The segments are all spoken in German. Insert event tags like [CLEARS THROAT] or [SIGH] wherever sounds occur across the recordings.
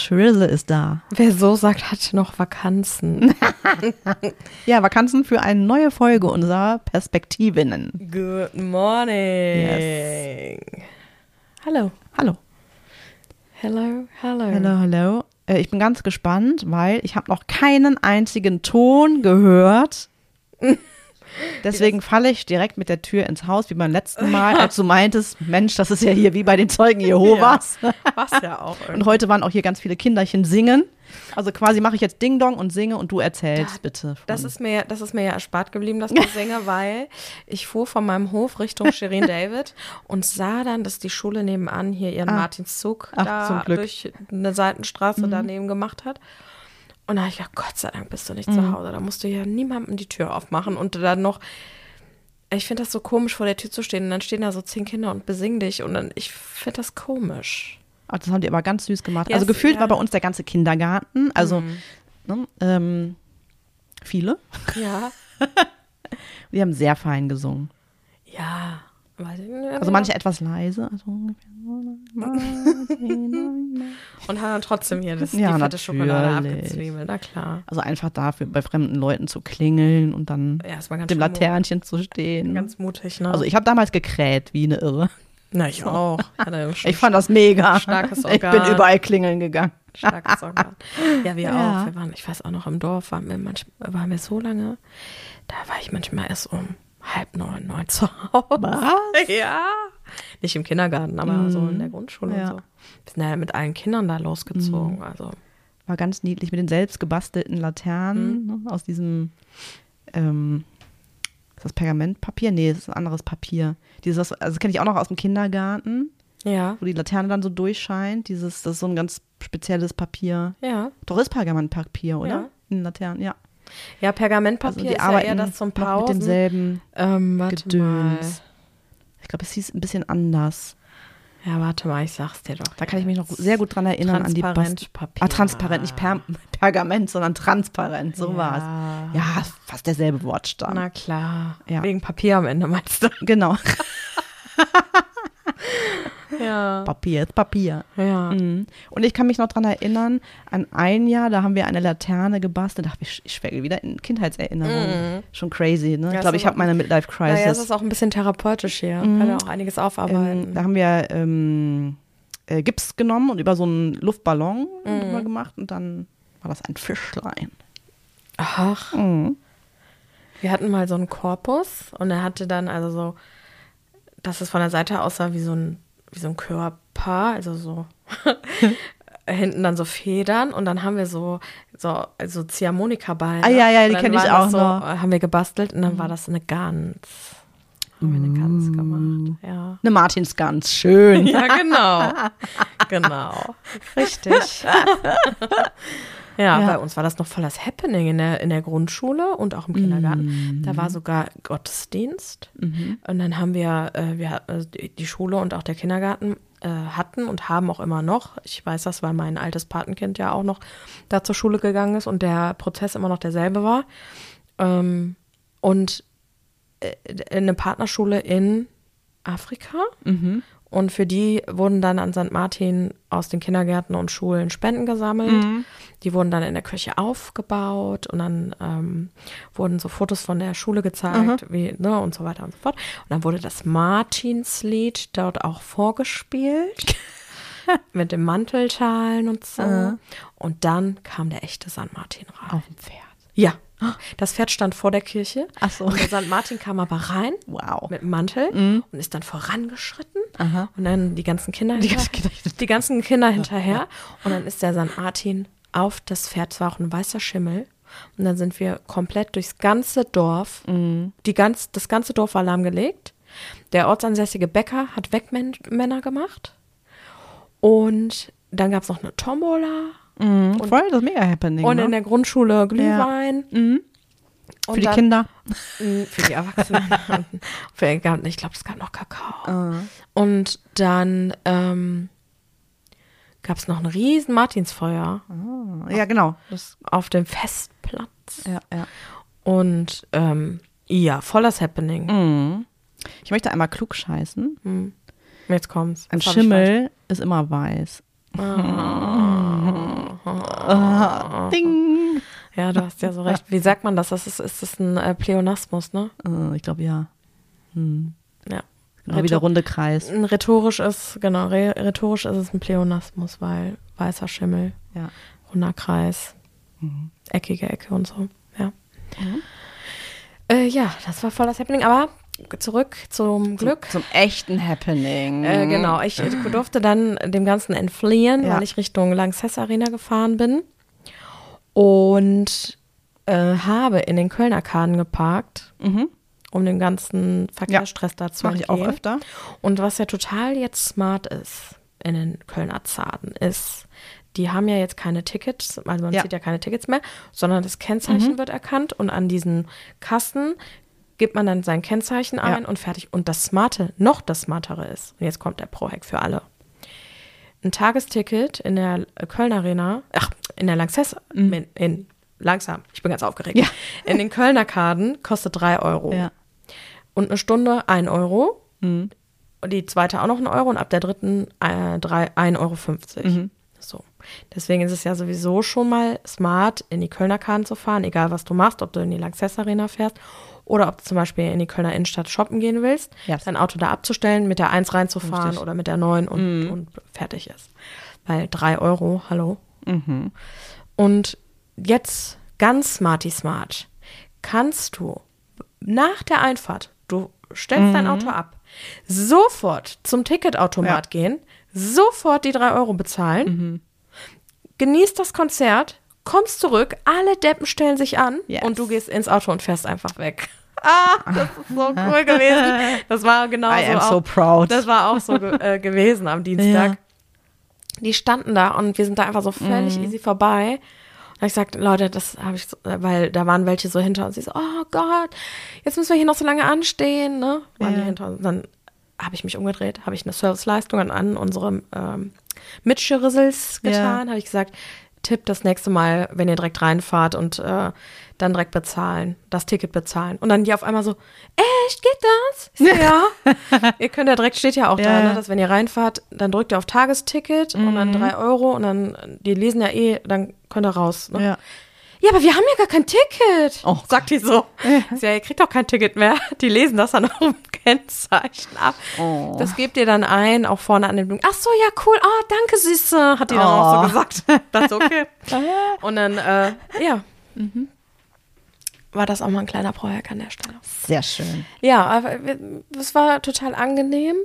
Das Schrizzle ist da. Wer so sagt, hat noch Vakanzen. [LAUGHS] Ja, Vakanzen für eine neue Folge unserer Perspektivinnen. Good morning. Yes. Hallo. Hallo. Hello, hello. Hallo, hallo. Äh, ich bin ganz gespannt, weil ich habe noch keinen einzigen Ton gehört. [LAUGHS] [LAUGHS] Deswegen falle ich direkt mit der Tür ins Haus, wie beim letzten Mal, als du [LAUGHS] meintest, Mensch, das ist ja hier wie bei den Zeugen Jehovas. [LAUGHS] Was ja auch Und heute waren auch hier ganz viele Kinderchen singen. Also quasi mache ich jetzt Ding Dong und singe und du erzählst Da- bitte. Das ist, mir, das ist mir ja erspart geblieben, das Gesinge, weil ich fuhr von meinem Hof Richtung Shirin David und sah dann, dass die Schule nebenan hier ihren Ah. Martinszug Ach, da. Mhm. durch eine Seitenstraße daneben gemacht hat. Und da habe ich gedacht, Gott sei Dank bist du nicht zu Hause. Da musst du ja niemandem die Tür aufmachen und dann noch. Ich finde das so komisch, vor der Tür zu stehen und dann stehen da so zehn Kinder und besingen dich und dann, ich finde das komisch. Ach, das haben die aber ganz süß gemacht. Ja, also gefühlt ja. war bei uns der ganze Kindergarten. Also Mhm. ne, ähm, viele. Ja. [LAUGHS] Die haben sehr fein gesungen. Ja. Also manche etwas leise. Also. Und hat dann trotzdem hier das, Ja, die fette Schokolade abgezwiebelt, na klar. Also einfach dafür bei fremden Leuten zu klingeln und dann Ja, dem Laternchen zu stehen. Ganz mutig, ne? also ich habe damals gekräht wie eine Irre. Na, ich auch. Ich [LAUGHS] Ich fand das mega. Starkes Ich bin Organ. überall klingeln gegangen. starkes Organ. Ja, wir [LAUGHS] Ja. auch. Wir waren, ich weiß auch noch, im Dorf waren wir, manchmal, waren wir so lange, da war ich manchmal erst um halb neun, neun zu Hause. Was? [LAUGHS] Ja. Nicht im Kindergarten, aber so in der Grundschule Mhm. Ja. Mhm. und so. Wir sind ja mit allen Kindern da losgezogen. Also, War ganz niedlich mit den selbst gebastelten Laternen Mhm. ne, aus diesem ähm, ist das Pergamentpapier? Nee, das ist ein anderes Papier. Dieses, also kenne ich auch noch aus dem Kindergarten, ja. wo die Laterne dann so durchscheint. Dieses, das ist so ein ganz spezielles Papier. Ja. Doch ist Pergamentpapier, oder? Ja. In Laternen, ja. Ja, Pergamentpapier Also die ist ja arbeiten eher das zum Pausen. mit demselben ähm, warte mal. Gedöns. Ich glaube, es hieß ein bisschen anders. Ja, warte mal, ich sag's dir doch. Da kann ich mich noch sehr gut dran erinnern an die Bast. Ah, transparent, nicht per [LAUGHS] Pergament, sondern transparent, so Ja. war's. Ja, fast derselbe Wortstamm. Na klar. Ja. Wegen Papier am Ende meinst du? Genau. [LAUGHS] Ja. Papier ist Papier. Ja. Mhm. Und ich kann mich noch dran erinnern, an ein Jahr, da haben wir eine Laterne gebastelt. Da hab ich, ich schwelge wieder in Kindheitserinnerungen. Schon crazy, ne? Ja, ich glaube, ich habe meine Naja, es Midlife-Crisis. ist auch ein bisschen therapeutisch hier. Kann ja auch einiges aufarbeiten. ähm, da haben wir ähm, äh, Gips genommen und über so einen Luftballon drüber gemacht und dann war das ein Fischlein. Ach, Mhm. wir hatten mal so einen Korpus und er hatte dann also so, dass es von der Seite aussah wie so ein, wie so ein Körper, also so [LAUGHS] hinten dann so Federn und dann haben wir so so also Ziehharmonikaballen. Ah, ja, ja, die dann kenn ich auch so, noch. Mhm. äh, Haben wir gebastelt und dann war das eine Gans. Haben wir eine Gans gemacht, ja. Eine Martinsgans, schön. [LAUGHS] Ja, genau. genau. [LAUGHS] Richtig. Ja, Ja. bei uns war das noch voll das Happening in der, in der Grundschule und auch im Kindergarten. Da war sogar Gottesdienst. Und dann haben wir, äh, wir also die Schule und auch der Kindergarten äh, hatten und haben auch immer noch. Ich weiß das, weil mein altes Patenkind ja auch noch da zur Schule gegangen ist und der Prozess immer noch derselbe war. Ähm, und äh, eine Partnerschule in Afrika. Und für die wurden dann an St. Martin aus den Kindergärten und Schulen Spenden gesammelt. Die wurden dann in der Kirche aufgebaut und dann ähm, wurden so Fotos von der Schule gezeigt, wie, ne, und so weiter und so fort. Und dann wurde das Martinslied dort auch vorgespielt. [LAUGHS] mit dem Mantelschalen und so. Und dann kam der echte St. Martin rein. Auf dem Pferd. Ja. Das Pferd stand vor der Kirche. Ach so. Und der St. Martin kam aber rein Wow. mit dem Mantel und ist dann vorangeschritten. Aha. Und dann die ganzen Kinder, Die hinter- ganzen Kinder die ganzen Kinder hinterher. Und dann ist der St. Martin auf das Pferd, es war auch ein weißer Schimmel. Und dann sind wir komplett durchs ganze Dorf, die ganz, das ganze Dorf war lahmgelegt. Der ortsansässige Bäcker hat Wegmänner gemacht. Und dann gab es noch eine Tombola. Mhm, voll das Mega-Happening. Und ne? in der Grundschule Glühwein. Mhm. Und Für die dann- Kinder. Mm, Für die Erwachsenen. Und [LAUGHS] für, ich glaube, es gab noch Kakao. Ah. Und dann ähm, gab es noch ein riesen Martinsfeuer Ja, genau. Das, auf dem Festplatz. ja, ja. Und ähm, ja, voll das Happening. Mhm. Ich möchte einmal klug scheißen. Jetzt kommt's. Ein Schimmel ist immer weiß. falsch- Ding. Ja, du hast ja so recht. Wie sagt man das? das ist, ist das ein äh, Pleonasmus, ne? Äh, ich glaube ja. Hm. Ja. Genau wie der runde Kreis. Ein Rhetorisch ist, genau, rhetorisch ist es ein Pleonasmus, weil weißer Schimmel, Ja. runder Kreis, Mhm. eckige Ecke und so. Ja. Äh, ja, das war voll das Happening, aber zurück zum Glück. Zum echten Happening. Äh, genau, ich durfte dann dem Ganzen entfliehen, Ja. weil ich Richtung Lanxess Arena gefahren bin und äh, habe in den Kölner Kaden geparkt, Mhm. Um dem ganzen Verkehrsstress da zu Mache ich auch öfter. Und was ja total jetzt smart ist in den Kölner Zaden ist, die haben ja jetzt keine Tickets, also man Ja. zieht ja keine Tickets mehr, sondern das Kennzeichen wird erkannt und an diesen Kassen gibt man dann sein Kennzeichen Ja. ein und fertig. Und das Smarte, noch das Smartere ist, und jetzt kommt der Pro-Hack für alle. Ein Tagesticket in der Köln Arena, ach, in der Lanxess, in, in, langsam, ich bin ganz aufgeregt. Mhm. Ja. In den Kölner Kaden kostet drei Euro. Ja. Und eine Stunde ein Euro. Mhm. Und die zweite auch noch ein Euro und ab der dritten äh, drei- 1,50 Euro. Mhm. So. Deswegen ist es ja sowieso schon mal smart, in die Kölner Kahn zu fahren, egal was du machst, ob du in die Lanxess Arena fährst oder ob du zum Beispiel in die Kölner Innenstadt shoppen gehen willst, Yes. dein Auto da abzustellen, mit der 1 reinzufahren Richtig. oder mit der 9 und, Mhm. und fertig ist. Weil drei Euro, hallo. Mhm. Und jetzt ganz smarty smart kannst du nach der Einfahrt, du stellst dein Auto ab, sofort zum Ticketautomat Ja. gehen, sofort die drei Euro bezahlen, genießt das Konzert, kommst zurück, alle Deppen stellen sich an Yes. und du gehst ins Auto und fährst einfach weg. [LAUGHS] Ah, das ist so [LAUGHS] cool gewesen. Das war genau I so. am auch, so proud. das war auch so ge [LAUGHS] äh, gewesen am Dienstag. Die standen da und wir sind da einfach so völlig Mhm. easy vorbei. Und ich sagte, Leute, das habe ich, so, äh, weil da waren welche so hinter uns. Sie so, oh Gott, jetzt müssen wir hier noch so lange anstehen, ne? Waren die Ja. hinter uns. Dann habe ich mich umgedreht, habe ich eine Serviceleistung an, an unsere ähm, Mitschirissels Ja. getan, habe ich gesagt, Tipp das nächste Mal, wenn ihr direkt reinfahrt und äh, dann direkt bezahlen, das Ticket bezahlen. Und dann die auf einmal so, echt, geht das? So, [LAUGHS] ja. ihr könnt ja direkt, steht ja auch da, Ja. ne, dass wenn ihr reinfahrt, dann drückt ihr auf Tagesticket und dann drei Euro und dann, die lesen ja eh, dann könnt ihr raus. Ne? Ja. Ja, aber wir haben ja gar kein Ticket. Oh sagt die so. [LAUGHS] Ja, ihr kriegt doch kein Ticket mehr. Die lesen das dann [LAUGHS] auf dem Kennzeichen ab. Oh. Das gebt ihr dann ein, auch vorne an den Blumen. Ach so, ja, cool. Ah, danke, Süße. Hat die dann auch Oh. so gesagt. Das ist okay. Und dann, äh, ja. Mhm. War das auch mal ein kleiner Projekt an der Stelle. Sehr schön. Ja, aber es war total angenehm.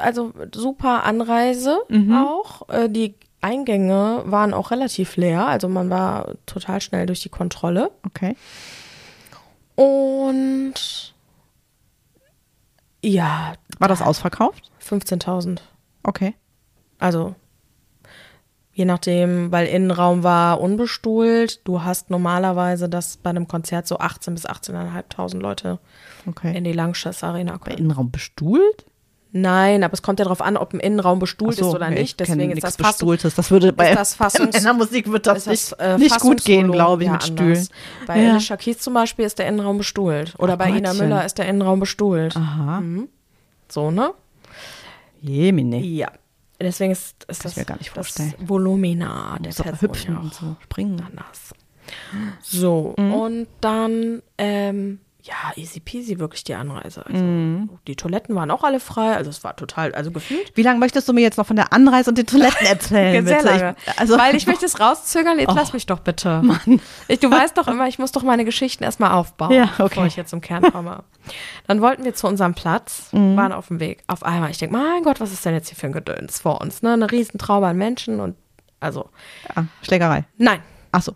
Also super Anreise Mhm. auch. Äh, Die Eingänge waren auch relativ leer. Also man war total schnell durch die Kontrolle. Okay. Und ja, War das ausverkauft? 15.000. Okay. Also je nachdem, weil Innenraum war unbestuhlt. Du hast normalerweise, dass bei einem Konzert so 18 bis 18.500 Leute Okay. in die Langschess Arena Bei kommen. Innenraum bestuhlt? Nein, aber es kommt ja darauf an, ob ein Innenraum bestuhlt so, ist oder nicht. Deswegen ist das, Bestuhltes. Das würde bei, das [LAUGHS] Fassungs- in der Musik wird das, nicht, äh, nicht gut gehen, glaube ich, ja mit anders. Stühlen. Bei Ja. Alicia Keys zum Beispiel ist der Innenraum bestuhlt. Oder Ach bei Ina Gottchen. Müller ist der Innenraum bestuhlt. Aha. So, ne? Jemine. Ja. Deswegen ist, ist das, das. Volumina der aber Person hüpfen und so springen. anders. So, und dann, ähm, ja, easy peasy wirklich die Anreise. Also, Die Toiletten waren auch alle frei, also es war total, also gefühlt. Wie lange möchtest du mir jetzt noch von der Anreise und den Toiletten erzählen? [LAUGHS] Sehr lange. Ich, also, Weil ich möchte es rauszögern, jetzt [LAUGHS] lass mich doch bitte. [LAUGHS] Ich, du weißt doch immer, ich muss doch meine Geschichten erstmal aufbauen, Ja, okay. bevor ich jetzt zum Kern komme. Dann wollten wir zu unserem Platz, Mhm. waren auf dem Weg. Auf einmal, ich denke, mein Gott, was ist denn jetzt hier für ein Gedöns vor uns? Ne? Eine Riesentraube an Menschen und also, ah, Schlägerei. nein. Ach so.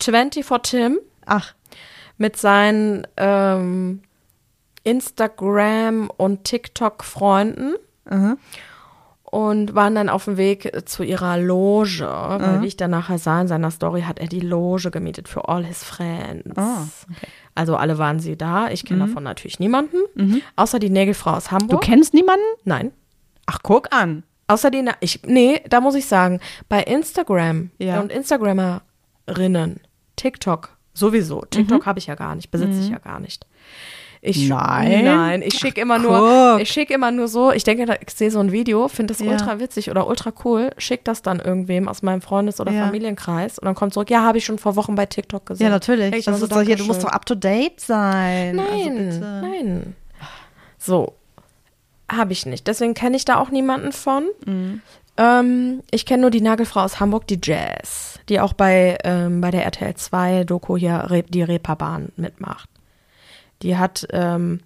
24 Tim Ach. Mit seinen ähm, Instagram- und TikTok-Freunden und waren dann auf dem Weg zu ihrer Loge, weil Mhm. wie ich dann nachher sah in seiner Story, hat er die Loge gemietet für all his friends. Ah, Also alle waren sie da. Ich kenne davon natürlich niemanden, außer die Nägelfrau aus Mhm. Du Hamburg. kennst niemanden? Nein. Ach, guck an. Außer die, Na- ich, nee, da muss ich sagen, bei Instagram Ja. und Instagrammerinnen, TikTok sowieso, TikTok habe ich ja gar nicht, besitze Mhm. ich ja gar nicht, Ich, Nein? Nein, ich schicke immer nur, guck. ich schicke immer nur so, ich denke, ich sehe so ein Video, finde das Ja. ultra witzig oder ultra cool, schick das dann irgendwem aus meinem Freundes- oder Ja. Familienkreis und dann kommt zurück, ja, habe ich schon vor Wochen bei TikTok gesehen. Ja, natürlich. Ich Das also, ist doch hier, du musst doch up to date sein. Nein, also nein. So, habe ich nicht. Deswegen kenne ich da auch niemanden von. Mhm. Ähm, ich kenne nur die Nagelfrau aus Hamburg, die Jazz, die auch bei, ähm, bei der RTL 2 Doku hier Re die Reeperbahn mitmacht. Die hat, ähm,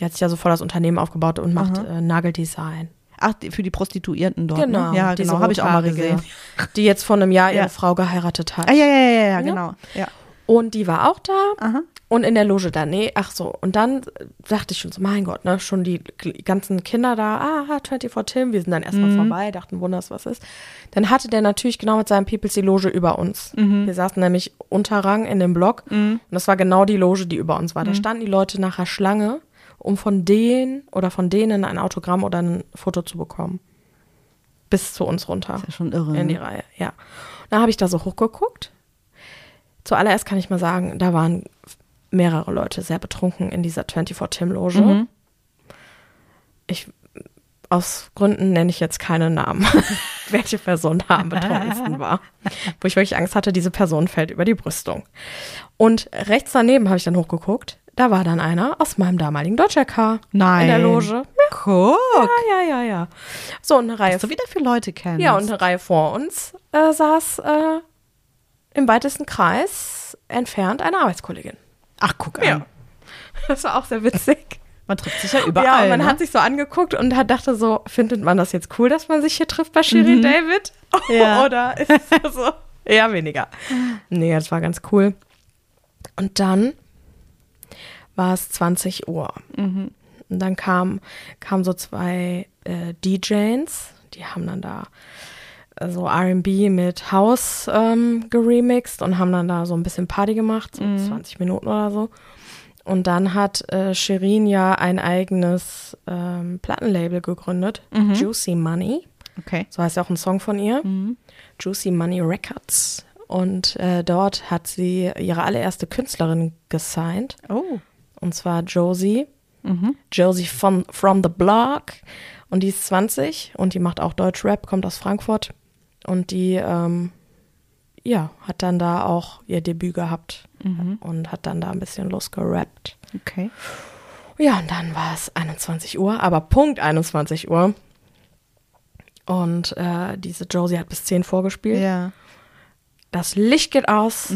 die hat sich ja so voll das Unternehmen aufgebaut und macht äh, Nageldesign. Ach, für die Prostituierten dort. Genau, Ne? Ja, genau. Habe ich auch mal gesehen. Die jetzt vor einem Jahr ihre Ja. Frau geheiratet hat. Ah, ja, ja, ja, ja, ja, genau. Ja. Und die war auch da. Aha. Und in der Loge da, nee, ach so. Und dann dachte ich schon so, mein Gott, ne, schon die ganzen Kinder da, ah, 24 Tim, wir sind dann erstmal vorbei, dachten, wunders, was ist. Dann hatte der natürlich genau mit seinem Peoples die Loge über uns. Wir saßen nämlich unterrang in dem Block und das war genau die Loge, die über uns war. Da standen die Leute nachher Schlange, um von denen oder von denen ein Autogramm oder ein Foto zu bekommen. Bis zu uns runter Ist ja schon irre. in die ne? Reihe, ja. Da habe ich da so hochgeguckt. Zuallererst kann ich mal sagen, da waren mehrere Leute sehr betrunken in dieser 24-Tim-Loge. Mhm. Ich, aus Gründen nenne ich jetzt keine Namen, [LAUGHS] welche Person da am betrunkensten [LAUGHS] war. Wo ich wirklich Angst hatte, diese Person fällt über die Brüstung. Und rechts daneben habe ich dann hochgeguckt. Da war dann einer aus meinem damaligen Deutscher Nein. In der Loge. Guck. Ja, ja, ja, ja. So, eine Reihe Was du wieder für Leute kennst. ja, und eine Reihe vor uns äh, saß äh, im weitesten Kreis entfernt eine Arbeitskollegin. Ach, guck an. Ja. Das war auch sehr witzig. [LAUGHS] Man trifft sich ja überall. ja, und man ne? hat sich so angeguckt und hat dachte so, findet man das jetzt cool, dass man sich hier trifft bei Shirin David? [LAUGHS] Ja. Oder ist es [LAUGHS] so? Eher weniger. Nee, das war ganz cool. Und dann war es 20 Uhr. Und dann kam, kamen so zwei äh, DJs, die haben dann da so RB mit House ähm, geremixed und haben dann da so ein bisschen Party gemacht, so 20 Minuten oder so. Und dann hat äh, Shirin ja ein eigenes ähm, Plattenlabel gegründet, Juicy Money. Okay. So heißt ja auch ein Song von ihr. Juicy Money Records. Und äh, dort hat sie ihre allererste Künstlerin gesigned. Oh. Und zwar Josie. Josie von From the Block. Und die ist 20 und die macht auch Deutschrap, kommt aus Frankfurt. Und die, ähm, ja, hat dann da auch ihr Debüt gehabt und hat dann da ein bisschen losgerappt. Okay. Ja, und dann war es 21 Uhr, aber Punkt 21 Uhr. Und äh, diese Josie hat bis 10 vorgespielt. Ja. Das Licht geht aus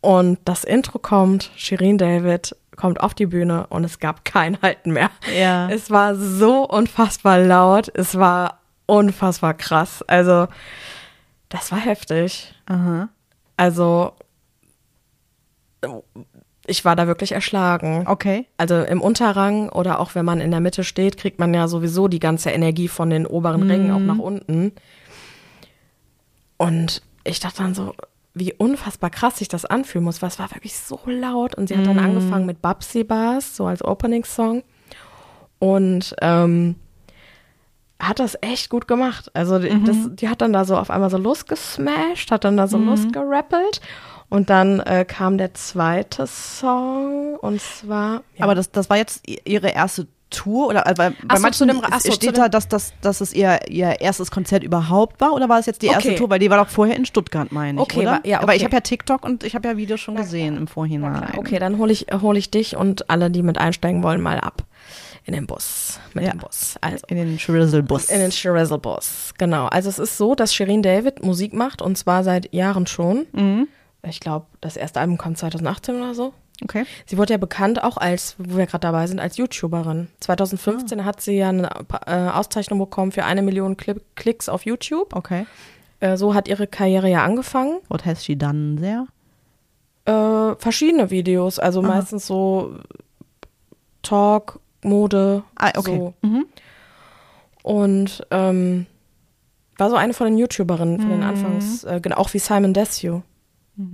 und das Intro kommt. Shirin David kommt auf die Bühne und es gab kein Halten mehr. Ja. Es war so unfassbar laut. Es war unfassbar krass. Also, das war heftig. Aha. Also, ich war da wirklich erschlagen. Okay. Also im Unterrang oder auch wenn man in der Mitte steht, kriegt man ja sowieso die ganze Energie von den oberen Rängen auch nach unten. Und ich dachte dann so, wie unfassbar krass sich das anfühlen muss, weil es war wirklich so laut. Und sie hat dann angefangen mit Babsy Bars, so als Opening-Song. Und ähm, hat das echt gut gemacht. Also die, das, die hat dann da so auf einmal so losgesmashed, hat dann da so losgerappelt. Und dann äh, kam der zweite Song und zwar. Ja. Aber das, das war jetzt ihre erste Tour oder äh, bei, bei so, manchen dem- so, steht da, dass, dass, dass es ihr, ihr erstes Konzert überhaupt war oder war es jetzt die erste Okay. Tour? Weil die war doch vorher in Stuttgart, meine ich, Okay, oder? wa- ja, Aber ich okay. habe ja TikTok und ich habe ja Videos schon gesehen im Vorhinein. Okay, dann hole ich, hol ich dich und alle, die mit einsteigen wollen, mal ab. In den Bus. Mit Ja. dem Bus. Also. In den Shrizzle-Bus. In den Shrizzle-Bus, genau. Also es ist so, dass Shirin David Musik macht und zwar seit Jahren schon. Mhm. Ich glaube, das erste Album kam 2018 oder so. Okay. Sie wurde ja bekannt auch als, wo wir gerade dabei sind, als YouTuberin. 2015 hat sie ja eine äh, Auszeichnung bekommen für eine Million Kli Klicks auf YouTube. Okay. Äh, so hat ihre Karriere ja angefangen. What has she done there? Äh, verschiedene Videos, also meistens so Talk, Mode. Ah, okay. So. Mhm. Und ähm, war so eine von den YouTuberinnen von den Anfangs, äh, genau, auch wie Simon Desue,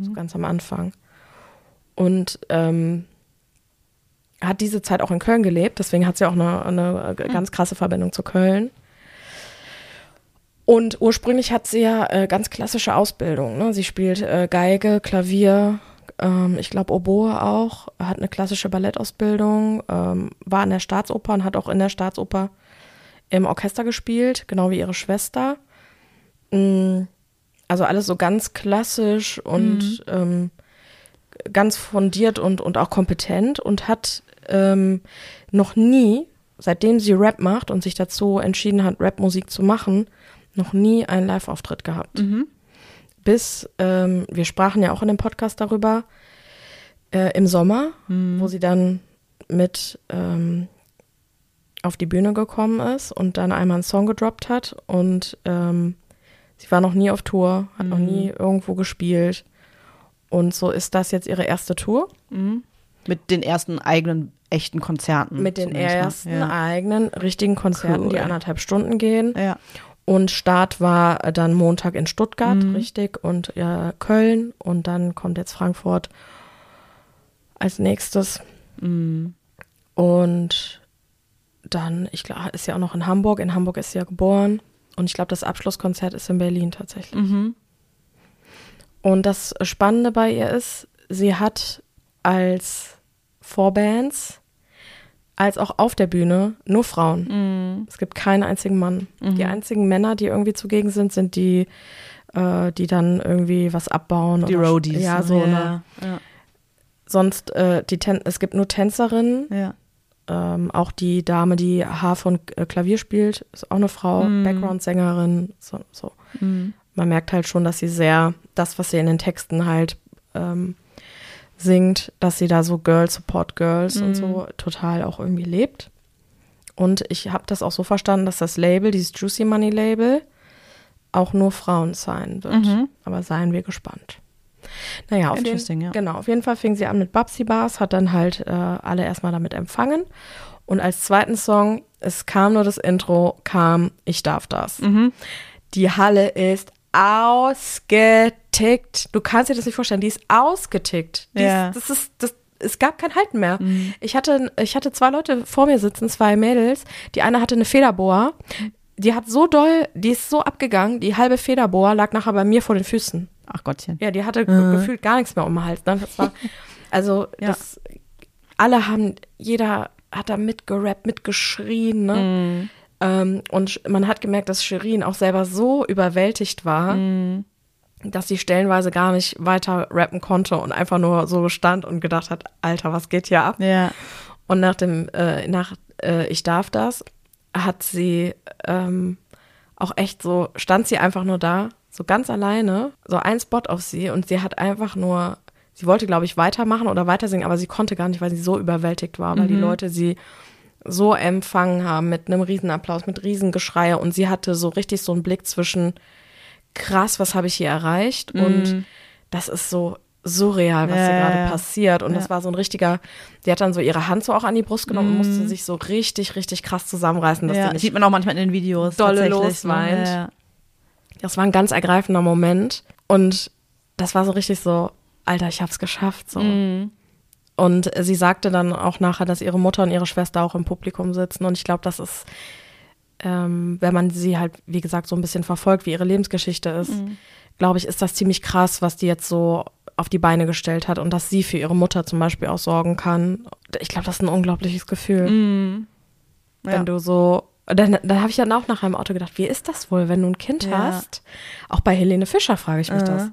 so ganz am Anfang. Und ähm, hat diese Zeit auch in Köln gelebt, deswegen hat sie auch eine, eine ganz krasse Verbindung zu Köln. Und ursprünglich hat sie ja äh, ganz klassische Ausbildung. Ne? Sie spielt äh, Geige, Klavier, ähm, ich glaube Oboe auch, hat eine klassische Ballettausbildung, ähm, war in der Staatsoper und hat auch in der Staatsoper im Orchester gespielt, genau wie ihre Schwester. Mm, Also alles so ganz klassisch und ähm, ganz fundiert und, und auch kompetent und hat ähm, noch nie, seitdem sie Rap macht und sich dazu entschieden hat, Rapmusik zu machen, noch nie einen Live-Auftritt gehabt. Bis, ähm, wir sprachen ja auch in dem Podcast darüber, äh, im Sommer, wo sie dann mit ähm, auf die Bühne gekommen ist und dann einmal einen Song gedroppt hat und ähm, sie war noch nie auf Tour, hat noch nie irgendwo gespielt und so ist das jetzt ihre erste Tour Mit den ersten eigenen echten Konzerten. mit den mal. ersten Ja. eigenen richtigen Konzerten, Cool. die anderthalb Stunden gehen. ja. Und Start war dann Montag in Stuttgart, Mhm. richtig, und ja, Köln. Und dann kommt jetzt Frankfurt als nächstes. Mhm. Und dann, ich glaube, ist ja auch noch in Hamburg. In Hamburg ist sie ja geboren. Und ich glaube, das Abschlusskonzert ist in Berlin tatsächlich. Mhm. Und das Spannende bei ihr ist, sie hat als Vorbands, als auch auf der Bühne nur Frauen. Mhm. Es gibt keinen einzigen Mann. Die einzigen Männer, die irgendwie zugegen sind, sind die, äh, die dann irgendwie was abbauen. Die oder- Roadies. Ja, ne? so. Ne? Ja. Ja. Sonst, äh, die Ten es gibt nur Tänzerinnen. ja. Ähm, auch die Dame, die Harfe und äh, Klavier spielt, ist auch eine Frau. Mhm. Background-Sängerin. So, so. Man merkt halt schon, dass sie sehr, das, was sie in den Texten halt ähm, singt, dass sie da so Girls Support Girls und so total auch irgendwie lebt. Und ich habe das auch so verstanden, dass das Label, dieses Juicy Money Label, auch nur Frauen sein wird. Mhm. Aber seien wir gespannt. Naja, auf jeden, ja. genau, auf jeden Fall fing sie an mit Babsy Bars, hat dann halt äh, alle erstmal damit empfangen. Und als zweiten Song, es kam nur das Intro, kam Ich darf das. Mhm. Die Halle ist ausgetickt. Du kannst dir das nicht vorstellen, die ist ausgetickt. Die Ja. ist, das ist, das, es gab kein Halten mehr. Ich, hatte, ich hatte zwei Leute vor mir sitzen, zwei Mädels. Die eine hatte eine Federboa. Die hat so doll, die ist so abgegangen, die halbe Federboa lag nachher bei mir vor den Füßen. Ach Gottchen. Ja, die hatte ge- gefühlt gar nichts mehr um den Hals. Ne? Das war, [LAUGHS] also, Ja. das, alle haben, jeder hat da mitgerappt, mitgeschrien, ne? Ähm, und man hat gemerkt, dass Shirin auch selber so überwältigt war, dass sie stellenweise gar nicht weiter rappen konnte und einfach nur so stand und gedacht hat, Alter, was geht hier ab? Ja. Und nach dem, äh, nach äh, Ich darf das, hat sie ähm, auch echt so, stand sie einfach nur da, so ganz alleine, so ein Spot auf sie und sie hat einfach nur, sie wollte, glaube ich, weitermachen oder weitersingen, aber sie konnte gar nicht, weil sie so überwältigt war, weil die Leute sie so empfangen haben mit einem Riesenapplaus, mit Riesengeschrei und sie hatte so richtig so einen Blick zwischen krass, was habe ich hier erreicht und das ist so surreal, was Ja, hier gerade ja. passiert und das Ja. war so ein richtiger, die hat dann so ihre Hand so auch an die Brust genommen und musste sich so richtig, richtig krass zusammenreißen, dass ja. die nicht Sieht man auch manchmal in den Videos. dolle losweint. Ne? Ja. das war ein ganz ergreifender Moment. Und das war so richtig so, Alter, ich hab's geschafft. So. Mhm. Und sie sagte dann auch nachher, dass ihre Mutter und ihre Schwester auch im Publikum sitzen. Und ich glaube, das ist, ähm, wenn man sie halt, wie gesagt, so ein bisschen verfolgt, wie ihre Lebensgeschichte ist, glaube ich, ist das ziemlich krass, was die jetzt so auf die Beine gestellt hat und dass sie für ihre Mutter zum Beispiel auch sorgen kann. Ich glaube, das ist ein unglaubliches Gefühl. Mhm. wenn Ja. du so. Dann, dann habe ich dann auch nachher im Auto gedacht, wie ist das wohl, wenn du ein Kind Ja. hast? Auch bei Helene Fischer frage ich mich Äh. das.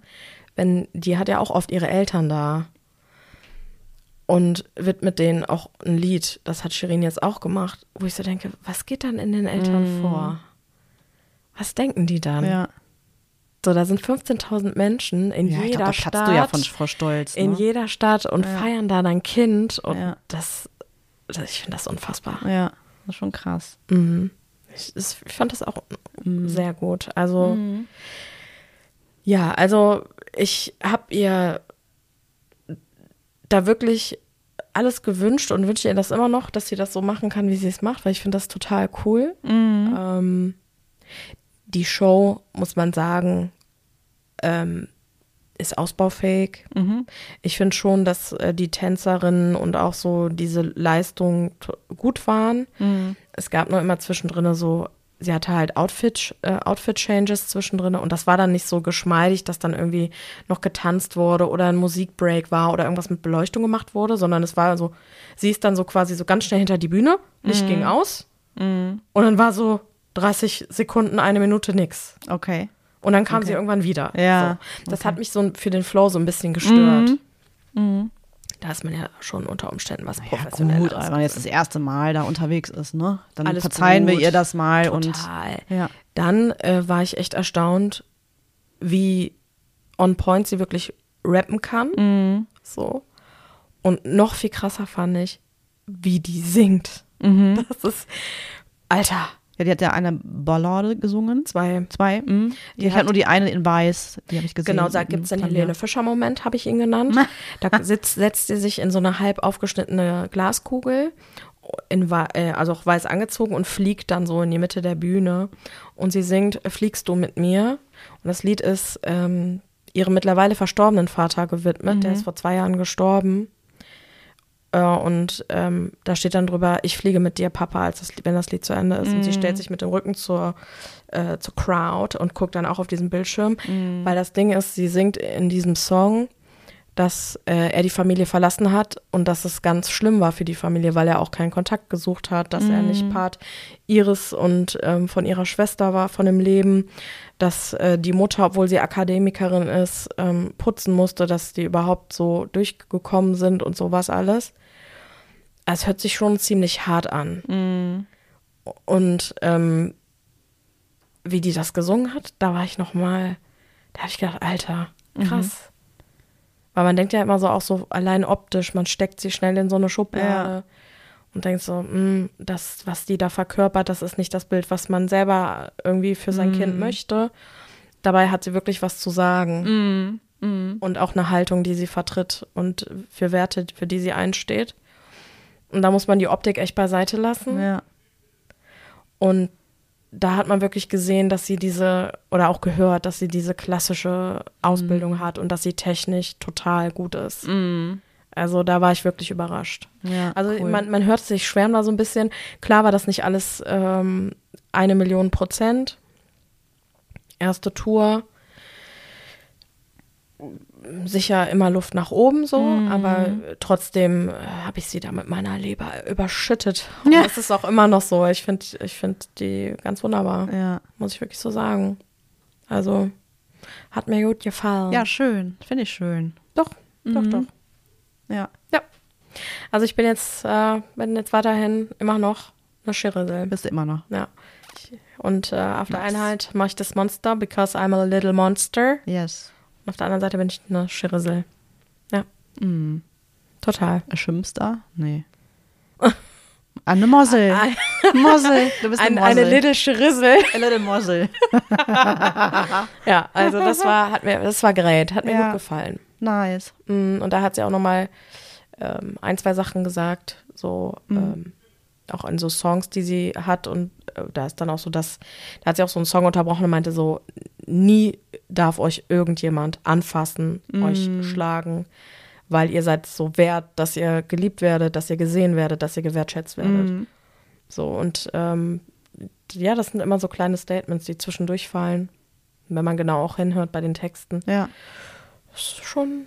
Wenn die hat ja auch oft ihre Eltern da und wird mit denen auch ein Lied, das hat Shirin jetzt auch gemacht, wo ich so denke, was geht dann in den Eltern vor? Was denken die dann? Mhm. Ja. So, da sind 15.000 Menschen in Ja, jeder glaub, da Stadt. du ja von, vor Stolz. in ne? jeder Stadt und Ja. feiern da dein Kind und Ja. das, das, ich finde das unfassbar. Ja, das ist schon krass. Mhm. Ich, ich fand das auch sehr gut. Also, ja, also ich habe ihr da wirklich alles gewünscht und wünsche ihr das immer noch, dass sie das so machen kann, wie sie es macht, weil ich finde das total cool. Ähm, die Show, muss man sagen, ähm, ist ausbaufähig. Ich finde schon, dass äh, die Tänzerinnen und auch so diese Leistung gut waren. Es gab nur immer zwischendrin so sie hatte halt Outfit, äh, Outfit-Changes zwischendrin und das war dann nicht so geschmeidig, dass dann irgendwie noch getanzt wurde oder ein Musikbreak war oder irgendwas mit Beleuchtung gemacht wurde, sondern es war so, sie ist dann so quasi so ganz schnell hinter die Bühne, Licht ging aus und dann war so 30 Sekunden, eine Minute nix. Okay. Und dann kam Okay. sie irgendwann wieder. Ja, So. Das okay. hat mich so für den Flow so ein bisschen gestört. Mhm. Da ist man ja schon unter Umständen was Ja, professionelles. gut, wenn man jetzt das erste Mal da unterwegs ist, ne? Dann Alles verzeihen wir gut. ihr das mal und Total. ja. Dann äh, war ich echt erstaunt, wie on point sie wirklich rappen kann. Mhm. So. Und noch viel krasser fand ich, wie die singt. Mhm. Das ist, Alter, Ja, die hat ja eine Ballade gesungen. zwei. Zwei. Mhm. Die ich hat- nur die eine in weiß, die habe ich gesehen. Genau, da gibt es den Helene. Fischer-Moment, habe ich ihn genannt. [LAUGHS] Da sitzt, setzt sie sich in so eine halb aufgeschnittene Glaskugel, in, äh, also auch weiß angezogen und fliegt dann so in die Mitte der Bühne. Und sie singt Fliegst du mit mir? Und das Lied ist ähm, ihrem mittlerweile verstorbenen Vater gewidmet. Der ist vor zwei Jahren gestorben. Äh, und ähm, da steht dann drüber, ich fliege mit dir, Papa, als das, wenn das Lied zu Ende ist. Und sie stellt sich mit dem Rücken zur, äh, zur Crowd und guckt dann auch auf diesen Bildschirm. Weil das Ding ist, sie singt in diesem Song, dass äh, er die Familie verlassen hat und dass es ganz schlimm war für die Familie, weil er auch keinen Kontakt gesucht hat, dass er nicht Part ihres und ähm, von ihrer Schwester war, von dem Leben, dass äh, die Mutter, obwohl sie Akademikerin ist, ähm, putzen musste, dass die überhaupt so durchgekommen sind und sowas alles. Es hört sich schon ziemlich hart an. Mhm. Und ähm, wie die das gesungen hat, da war ich noch mal, da habe ich gedacht, Alter, krass. Weil man denkt ja immer so auch so allein optisch, man steckt sie schnell in so eine Schublade und denkt so, mh, das, was die da verkörpert, das ist nicht das Bild, was man selber irgendwie für sein Kind möchte. Dabei hat sie wirklich was zu sagen Mhm. und auch eine Haltung, die sie vertritt und für Werte, für die sie einsteht. Und da muss man die Optik echt beiseite lassen. Ja. Und da hat man wirklich gesehen, dass sie diese, oder auch gehört, dass sie diese klassische Ausbildung hat und dass sie technisch total gut ist. Mhm. Also da war ich wirklich überrascht. Ja, Also cool. man, man hört sich schwärmen da so ein bisschen. Klar war das nicht alles ähm, eine Million Prozent. Erste Tour. Sicher immer Luft nach oben so, Mhm. aber trotzdem äh, habe ich sie da mit meiner Leber überschüttet. Und Ja. das ist auch immer noch so. Ich finde ich find die ganz wunderbar, ja. muss ich wirklich so sagen. Also hat mir gut gefallen. ja, schön. Finde ich schön. doch, doch, Mhm. doch. Ja. Ja. Also ich bin jetzt, äh, bin jetzt weiterhin immer noch eine Schirrel. Bist du immer noch. Ja. Ich, und äh, auf der Nice. einen Seite mache ich das Monster, because I'm a little monster. Yes. Und auf der anderen Seite bin ich eine Schirrel. Ja, Mhm. total. Schimpfst da? Nee. [LAUGHS] Eine Mossel. Ein- [LAUGHS] Mossel. Du bist eine Ein, Mossel. eine little Schirrissel. A little Mossel. [LAUGHS] Ja, also das war, hat mir, das war great, hat mir Ja. gut gefallen. Nice. Mm, Und da hat sie auch nochmal ähm, ein, zwei Sachen gesagt, so ähm, auch in so Songs, die sie hat. Und äh, da ist dann auch so, dass, da hat sie auch so einen Song unterbrochen und meinte so, nie darf euch irgendjemand anfassen, euch schlagen, weil ihr seid so wert, dass ihr geliebt werdet, dass ihr gesehen werdet, dass ihr gewertschätzt werdet. Mhm. So, und ähm, ja, das sind immer so kleine Statements, die zwischendurch fallen. Wenn man genau auch hinhört bei den Texten. Ja. Ist schon,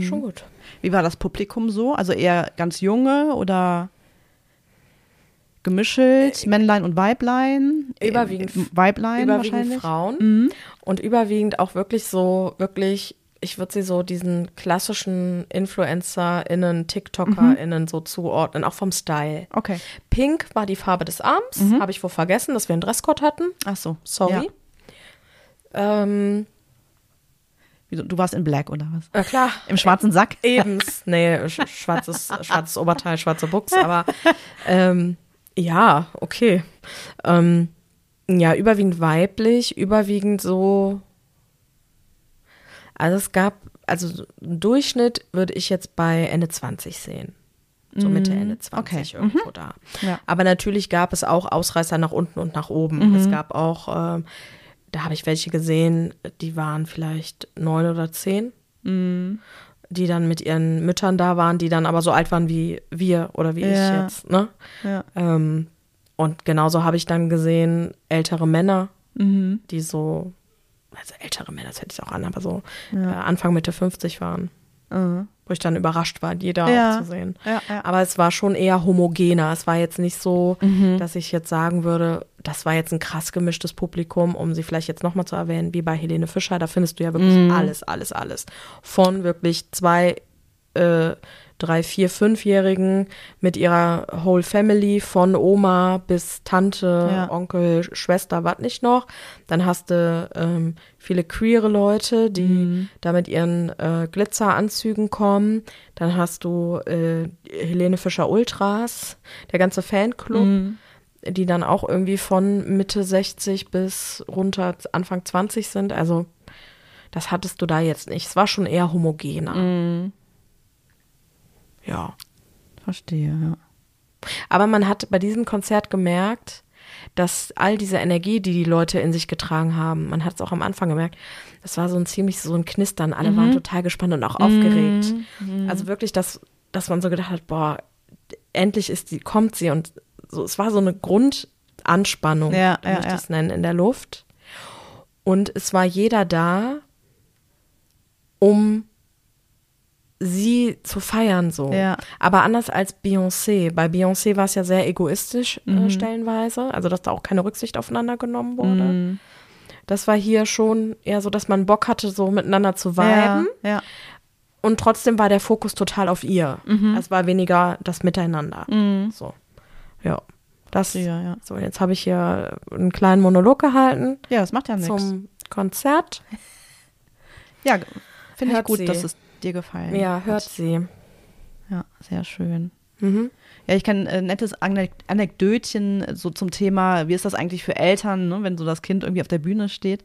schon gut. Wie war das Publikum so? Also eher ganz junge oder gemischelt, Männlein und Weiblein? Äh, Überwiegend- Äh, Weiblein überwiegend wahrscheinlich. Frauen Mhm. und überwiegend auch wirklich so, wirklich, ich würde sie so diesen klassischen InfluencerInnen, TikTokerInnen so zuordnen, auch vom Style. Okay. Pink war die Farbe des Arms, habe ich wohl vergessen, dass wir einen Dresscode hatten. Ach so. Sorry. Ja. Ähm, Du warst in Black oder was? na klar. Im schwarzen Sack? Ebens, nee, sch schwarzes, [LAUGHS] schwarzes Oberteil, schwarze Buchs, aber ähm, ja, okay. Ähm, ja, überwiegend weiblich, überwiegend so. Also es gab, also so einen Durchschnitt würde ich jetzt bei Ende 20 sehen. So Mitte, Ende 20 okay. irgendwo da. Ja. Aber natürlich gab es auch Ausreißer nach unten und nach oben. Es gab auch, ähm, da habe ich welche gesehen, die waren vielleicht neun oder zehn die dann mit ihren Müttern da waren, die dann aber so alt waren wie wir oder wie Ja. ich jetzt. Ne? Ja. Ähm, Und genauso habe ich dann gesehen, ältere Männer, Mhm. die so, also ältere Männer, das hätte ich auch an, aber so äh, Anfang Mitte 50 waren. Mhm. Wo ich dann überrascht war, die da Ja. auch zu sehen. Ja, ja. Aber es war schon eher homogener. Es war jetzt nicht so, Mhm. dass ich jetzt sagen würde, das war jetzt ein krass gemischtes Publikum, um sie vielleicht jetzt nochmal zu erwähnen, wie bei Helene Fischer. Da findest du ja wirklich Mhm. alles, alles, alles. Von wirklich zwei, äh, drei, vier, fünfjährigen mit ihrer Whole Family, von Oma bis Tante, Ja. Onkel, Schwester, was nicht noch. Dann hast du ähm, viele queere Leute, die Mhm. da mit ihren äh, Glitzeranzügen kommen. Dann hast du äh, Helene Fischer Ultras, der ganze Fanclub, Mhm. die dann auch irgendwie von Mitte 60 bis runter Anfang 20 sind. Also das hattest du da jetzt nicht. Es war schon eher homogener. Mhm. Ja. Verstehe, ja. Aber man hat bei diesem Konzert gemerkt, dass all diese Energie, die die Leute in sich getragen haben, man hat es auch am Anfang gemerkt, das war so ein ziemlich so ein Knistern. Alle waren total gespannt und auch aufgeregt. Also wirklich, dass, dass man so gedacht hat, boah, endlich ist die, kommt sie und so, es war so eine Grundanspannung, Ja, ja, möchte ja. ich es nennen, in der Luft. Und es war jeder da, um sie zu feiern so. Ja. Aber anders als Beyoncé. Bei Beyoncé war es ja sehr egoistisch Mhm. äh, stellenweise, also dass da auch keine Rücksicht aufeinander genommen wurde. Mhm. Das war hier schon eher so, dass man Bock hatte, so miteinander zu Ja, viben. ja. Und trotzdem war der Fokus total auf ihr. Es war weniger das Miteinander. Mhm. So. Ja. Das, Ja, ja. So, jetzt habe ich hier einen kleinen Monolog gehalten ja, das macht ja nichts. zum Konzert. Ja, finde ich gut, sie. dass es dir gefallen Ja, hat. hört sie. Ja, sehr schön. Mhm. Ja, ich kann ein nettes Anek Anekdötchen so zum Thema, wie ist das eigentlich für Eltern, ne, wenn so das Kind irgendwie auf der Bühne steht.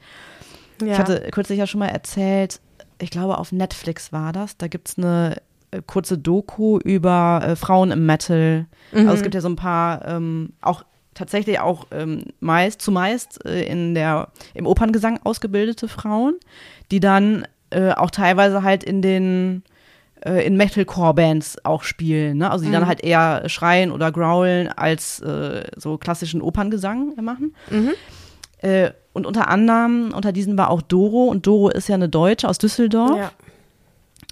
Ja. Ich hatte kürzlich ja schon mal erzählt, ich glaube auf Netflix war das, da gibt es eine äh, kurze Doku über äh, Frauen im Metal. Also es gibt ja so ein paar, ähm, auch tatsächlich auch ähm, meist, zumeist äh, in der, im Operngesang ausgebildete Frauen, die dann äh, auch teilweise halt in den äh, in Metalcore-Bands auch spielen, ne? Also die dann halt eher schreien oder growlen als äh, so klassischen Operngesang machen. Äh, und unter anderem, unter diesen war auch Doro und Doro ist ja eine Deutsche aus Düsseldorf. Ja.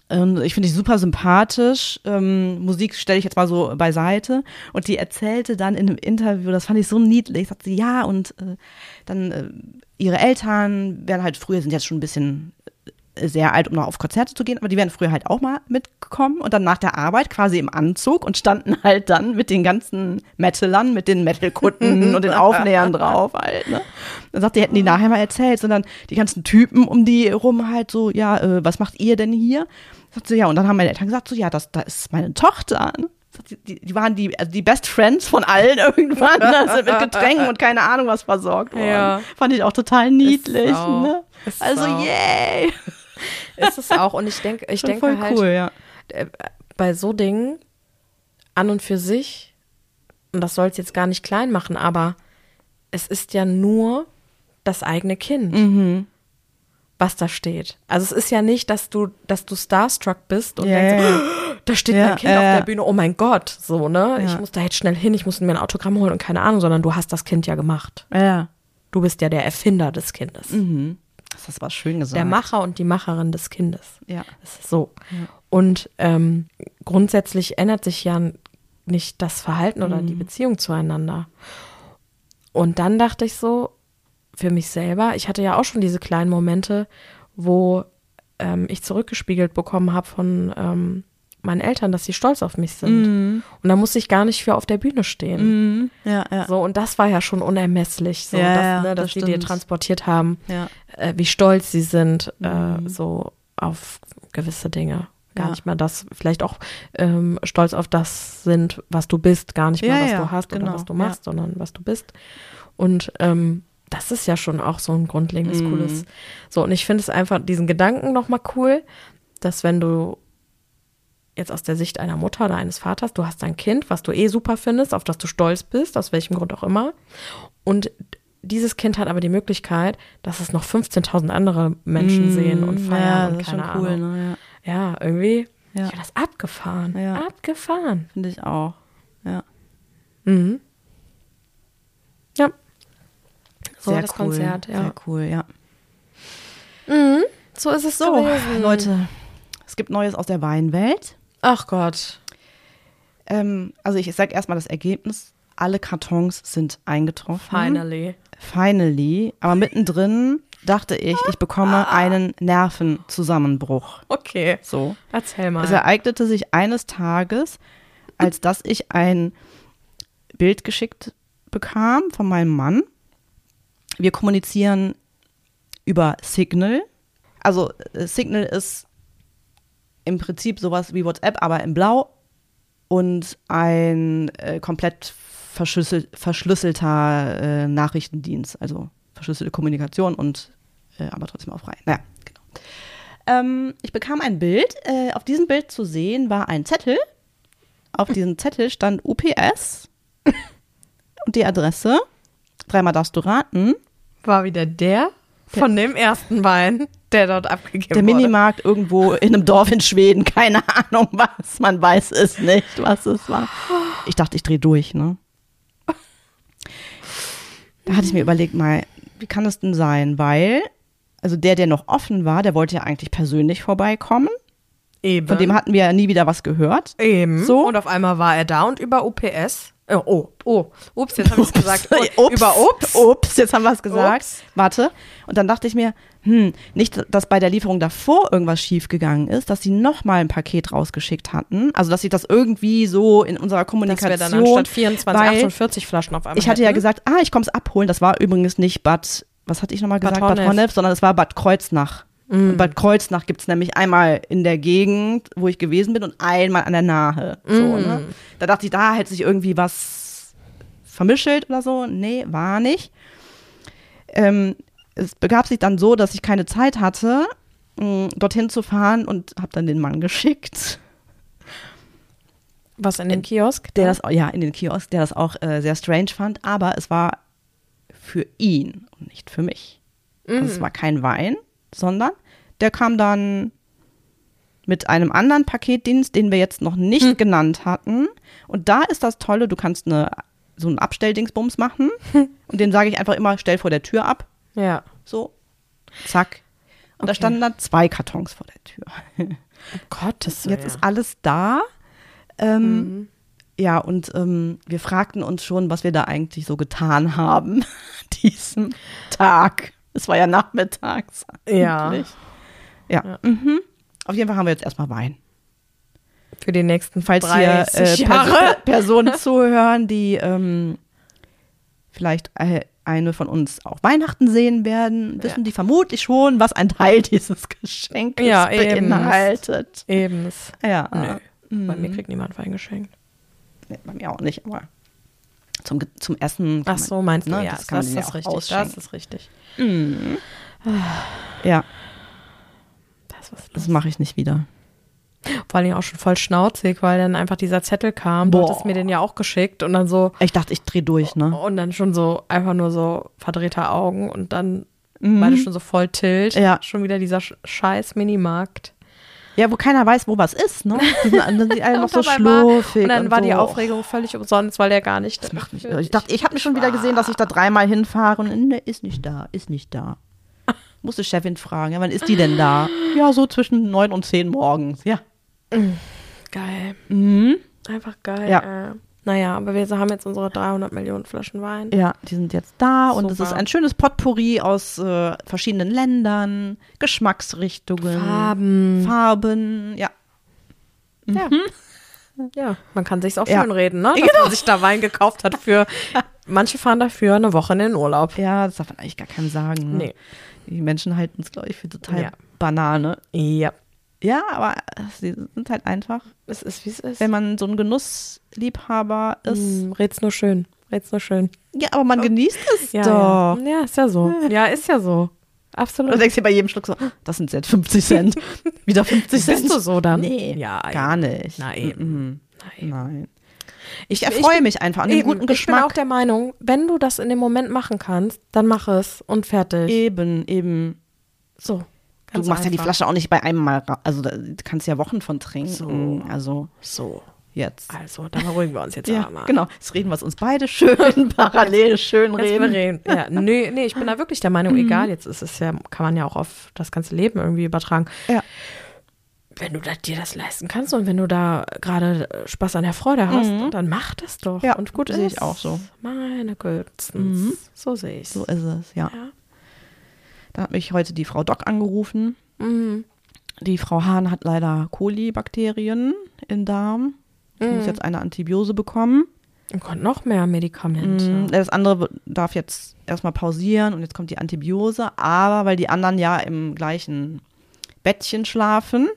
Ähm, ich finde die super sympathisch. Ähm, Musik stelle ich jetzt mal so beiseite. Und die erzählte dann in einem Interview, das fand ich so niedlich, sagt sie, ja, und äh, dann äh, ihre Eltern werden halt früher, sind jetzt schon ein bisschen sehr alt, um noch auf Konzerte zu gehen, aber die wären früher halt auch mal mitgekommen und dann nach der Arbeit quasi im Anzug und standen [LAUGHS] halt dann mit den ganzen Metalern, mit den Metalkutten [LAUGHS] und den Aufnähern drauf halt, ne? Dann sagt die, hätten die nachher mal erzählt, sondern die ganzen Typen um die rum halt so, ja, äh, was macht ihr denn hier? Sagt sie, ja, und dann haben meine Eltern gesagt, so, ja, das, das ist meine Tochter. Ne? Die, die waren die, also die Best Friends von allen [LAUGHS] irgendwann, also mit Getränken und keine Ahnung was versorgt worden. Ja. Fand ich auch total niedlich, auch. ne? Ist Also, auch. yay! Ist es auch. Und ich denke, ich denke halt, cool, ja. äh, bei so Dingen an und für sich, und das soll es jetzt gar nicht klein machen, aber es ist ja nur das eigene Kind, Mhm. was da steht. Also es ist ja nicht, dass du, dass du starstruck bist und Ja, denkst. "Oh, [GASPS] da steht Ja, mein Kind ja, auf der Bühne, oh mein Gott, so, ne? Ich Ja. muss da jetzt schnell hin, ich muss mir ein Autogramm holen und keine Ahnung, sondern du hast das Kind ja gemacht. Ja, Du bist ja der Erfinder des Kindes. das hast du was schön gesagt. Der Macher und die Macherin des Kindes. Ja. Das ist so. Und ähm, grundsätzlich ändert sich ja nicht das Verhalten oder die Beziehung zueinander. Und dann dachte ich so, für mich selber, ich hatte ja auch schon diese kleinen Momente, wo ähm, ich zurückgespiegelt bekommen habe von ähm, meinen Eltern, dass sie stolz auf mich sind. Und da musste ich gar nicht für auf der Bühne stehen. Mhm. Ja, ja. So, und das war ja schon unermesslich, so, Ja, dass, ja, ne, dass das sie dir transportiert haben, Ja. äh, wie stolz sie sind, Mhm. äh, so auf gewisse Dinge. Gar nicht mal das, vielleicht auch ähm, stolz auf das sind, was du bist, gar nicht mal, was du hast genau, oder was du ja. machst, sondern was du bist. Und ähm, das ist ja schon auch so ein grundlegendes, Mhm. cooles. So, und ich finde es einfach, diesen Gedanken nochmal cool, dass wenn du jetzt aus der Sicht einer Mutter oder eines Vaters, du hast ein Kind, was du eh super findest, auf das du stolz bist, aus welchem Grund auch immer. Und dieses Kind hat aber die Möglichkeit, dass es noch 15.000 andere Menschen sehen und feiern Mhm. ja, und keine schon cool, Ahnung. ne? Ja. Ja, irgendwie. Ja. Ich das abgefahren. Ja. Abgefahren. Finde ich auch. Ja. Mhm. vor Sehr das cool. Konzert. Ja. Sehr cool, ja. So ist es So, gewesen. Leute, es gibt Neues aus der Weinwelt. Ach Gott. Ähm, also ich sage erstmal das Ergebnis. Alle Kartons sind eingetroffen. Finally. Finally. Aber mittendrin dachte ich, ich bekomme einen Nervenzusammenbruch. Okay. So. Erzähl mal. Es ereignete sich eines Tages, als dass ich ein Bild geschickt bekam von meinem Mann. Wir kommunizieren über Signal. Also äh, Signal ist im Prinzip sowas wie WhatsApp, aber in Blau und ein äh, komplett verschlüssel verschlüsselter äh, Nachrichtendienst, also verschlüsselte Kommunikation und äh, aber trotzdem auch frei. Naja, genau. Ähm, ich bekam ein Bild. Äh, auf diesem Bild zu sehen war ein Zettel. Auf diesem [LAUGHS] Zettel stand UPS und die Adresse. Dreimal darfst du raten. War wieder der von dem ersten Wein, der dort abgegeben Der wurde. Minimarkt irgendwo in einem Dorf in Schweden. Keine Ahnung was. Man weiß es nicht, was es war. Ich dachte, ich drehe durch, ne? Da hatte ich mir überlegt, mal, wie kann es denn sein? Weil, also der, der noch offen war, der wollte ja eigentlich persönlich vorbeikommen. Eben. Von dem hatten wir ja nie wieder was gehört. Eben. So. Und auf einmal war er da und über UPS. Oh, oh, oh. Ups, jetzt habe ich gesagt. Oh, [LAUGHS] Ups, Über Ups. Ups, jetzt haben wir es gesagt. Ups. Warte. Und dann dachte ich mir, hm, nicht, dass bei der Lieferung davor irgendwas schiefgegangen ist, dass sie nochmal ein Paket rausgeschickt hatten. Also, dass sie das irgendwie so in unserer Kommunikation. dann anstatt 24, weil 48 Flaschen auf einmal Ich hatte ja hätten. gesagt, ah, ich komme es abholen. Das war übrigens nicht Bad, was hatte ich nochmal Bad gesagt? Bad. Honnef, sondern es war Bad Kreuznach. Und Bad Kreuznach gibt es nämlich einmal in der Gegend, wo ich gewesen bin, und einmal an der Nahe. So, ne? Da dachte ich, da hätte sich irgendwie was vermischelt oder so. Nee, war nicht. Ähm, es begab sich dann so, dass ich keine Zeit hatte, mh, dorthin zu fahren und habe dann den Mann geschickt, Was in den Kiosk? der das, ja, in den Kiosk, der das auch äh, sehr strange fand, aber es war für ihn und nicht für mich. Also es war kein Wein, sondern der kam dann mit einem anderen Paketdienst, den wir jetzt noch nicht genannt hatten. Und da ist das Tolle, du kannst eine, so einen Abstelldingsbums machen. und den sage ich einfach immer, stell vor der Tür ab. Ja. So, zack. Und da Okay. standen dann zwei Kartons vor der Tür. Oh [LAUGHS] Gottes Jetzt ist alles da. Ähm, Mhm. Ja, und ähm, wir fragten uns schon, was wir da eigentlich so getan haben, [LAUGHS] diesem Tag. Es war ja nachmittags. Ja. eigentlich. Ja. Mhm. Auf jeden Fall haben wir jetzt erstmal Wein. Für die nächsten Falls hier 30 äh, Personen zuhören, die ähm, vielleicht äh, eine von uns auch Weihnachten sehen werden, wissen die vermutlich schon, was ein Teil [LAUGHS] dieses Geschenkes Ja, eben. beinhaltet. Eben. Ja. Nö. Bei mir kriegt niemand Wein geschenkt. Nee, bei mir auch nicht, aber zum, zum Essen. Ach so, meinst du? ne, ja, das kann man ist ja auch richtig. Das ist richtig. Ja, Das das mache ich nicht wieder. Vor allem auch schon voll schnauzig, weil dann einfach dieser Zettel kam. Du Boah. hattest mir den ja auch geschickt und dann so, Ich dachte, ich drehe durch, ne? und dann schon so einfach nur so verdrehte Augen und dann beide schon so voll tilt. Mhm. Ja. Schon wieder dieser Sch- scheiß Minimarkt. Ja, wo keiner weiß, wo was ist, ne? Die sind, dann sind alle [LAUGHS] noch Und so schluffig. Und dann war so. die Aufregung völlig umsonst, weil der gar nicht. Das macht mich, ich dachte, ich habe mir schon wieder gesehen, dass ich da dreimal hinfahre und ne, ist nicht da, ist nicht da. Musste Chefin fragen, ja, wann ist die denn da? [LAUGHS] Ja, so zwischen neun und zehn morgens, ja. Geil. Mhm. Einfach geil. Ja. Äh. Naja, aber wir haben jetzt unsere 300 Millionen Flaschen Wein. Ja, die sind jetzt da und es Super. ist ein schönes Potpourri aus äh, verschiedenen Ländern, Geschmacksrichtungen, Farben. Farben, ja. Ja. Ja, man kann sich's auch Ja. schön reden, ne? Dass Genau. man sich da Wein gekauft hat für. [LAUGHS] Manche fahren dafür eine Woche in den Urlaub. Ja, das darf man eigentlich gar keinem sagen. Ne? Nee. Die Menschen halten es, glaube ich, für total Ja. Banane. Ja. Ja, aber sie sind halt einfach, Es ist, wie es ist. wenn man so ein Genussliebhaber ist. Mm, red's nur schön. Red's nur schön. Ja, aber man genießt es Ja, doch. ja. ja, ist ja so. [LAUGHS] Ja, ist ja so. Absolut. Und du denkst dir bei jedem Schluck so, das sind jetzt 50 Cent. [LAUGHS] Wieder 50 Cent. Bist du so dann? Nee, Ja, gar nicht. Na eben. Mhm. Nein. Nein. Ich Ich erfreue mich einfach an dem Eben, guten Ich bin auch Geschmack. der Meinung, wenn du das in dem Moment machen kannst, dann mach es und fertig. Eben, eben. So. Du ganz machst ja die einfach. Flasche auch nicht bei einem Mal, also da du kannst ja Wochen von trinken. So. Also, So. jetzt. Also, da beruhigen wir uns jetzt [LAUGHS] Ja, aber mal. genau. Jetzt reden wir es uns beide schön [LAUGHS] parallel schön reden. reden. Ja, [LAUGHS] nee, nee, ich bin da wirklich der Meinung, Mhm. egal, jetzt ist es ja, kann man ja auch auf das ganze Leben irgendwie übertragen. Ja. Wenn du da, dir das leisten kannst und wenn du da gerade äh, Spaß an der Freude hast, dann mach das doch. Mhm. Ja, und gut sehe ich auch so. Meine Gützens. So sehe ich So ist es, ja. Ja. Da hat mich heute die Frau Doc angerufen. Mhm. Die Frau Hahn hat leider Kolibakterien im Darm. Sie Mhm. muss jetzt eine Antibiose bekommen. Und kommt noch mehr Medikamente. Mm, Das andere darf jetzt erstmal pausieren und jetzt kommt die Antibiose. Aber weil die anderen ja im gleichen Bettchen schlafen,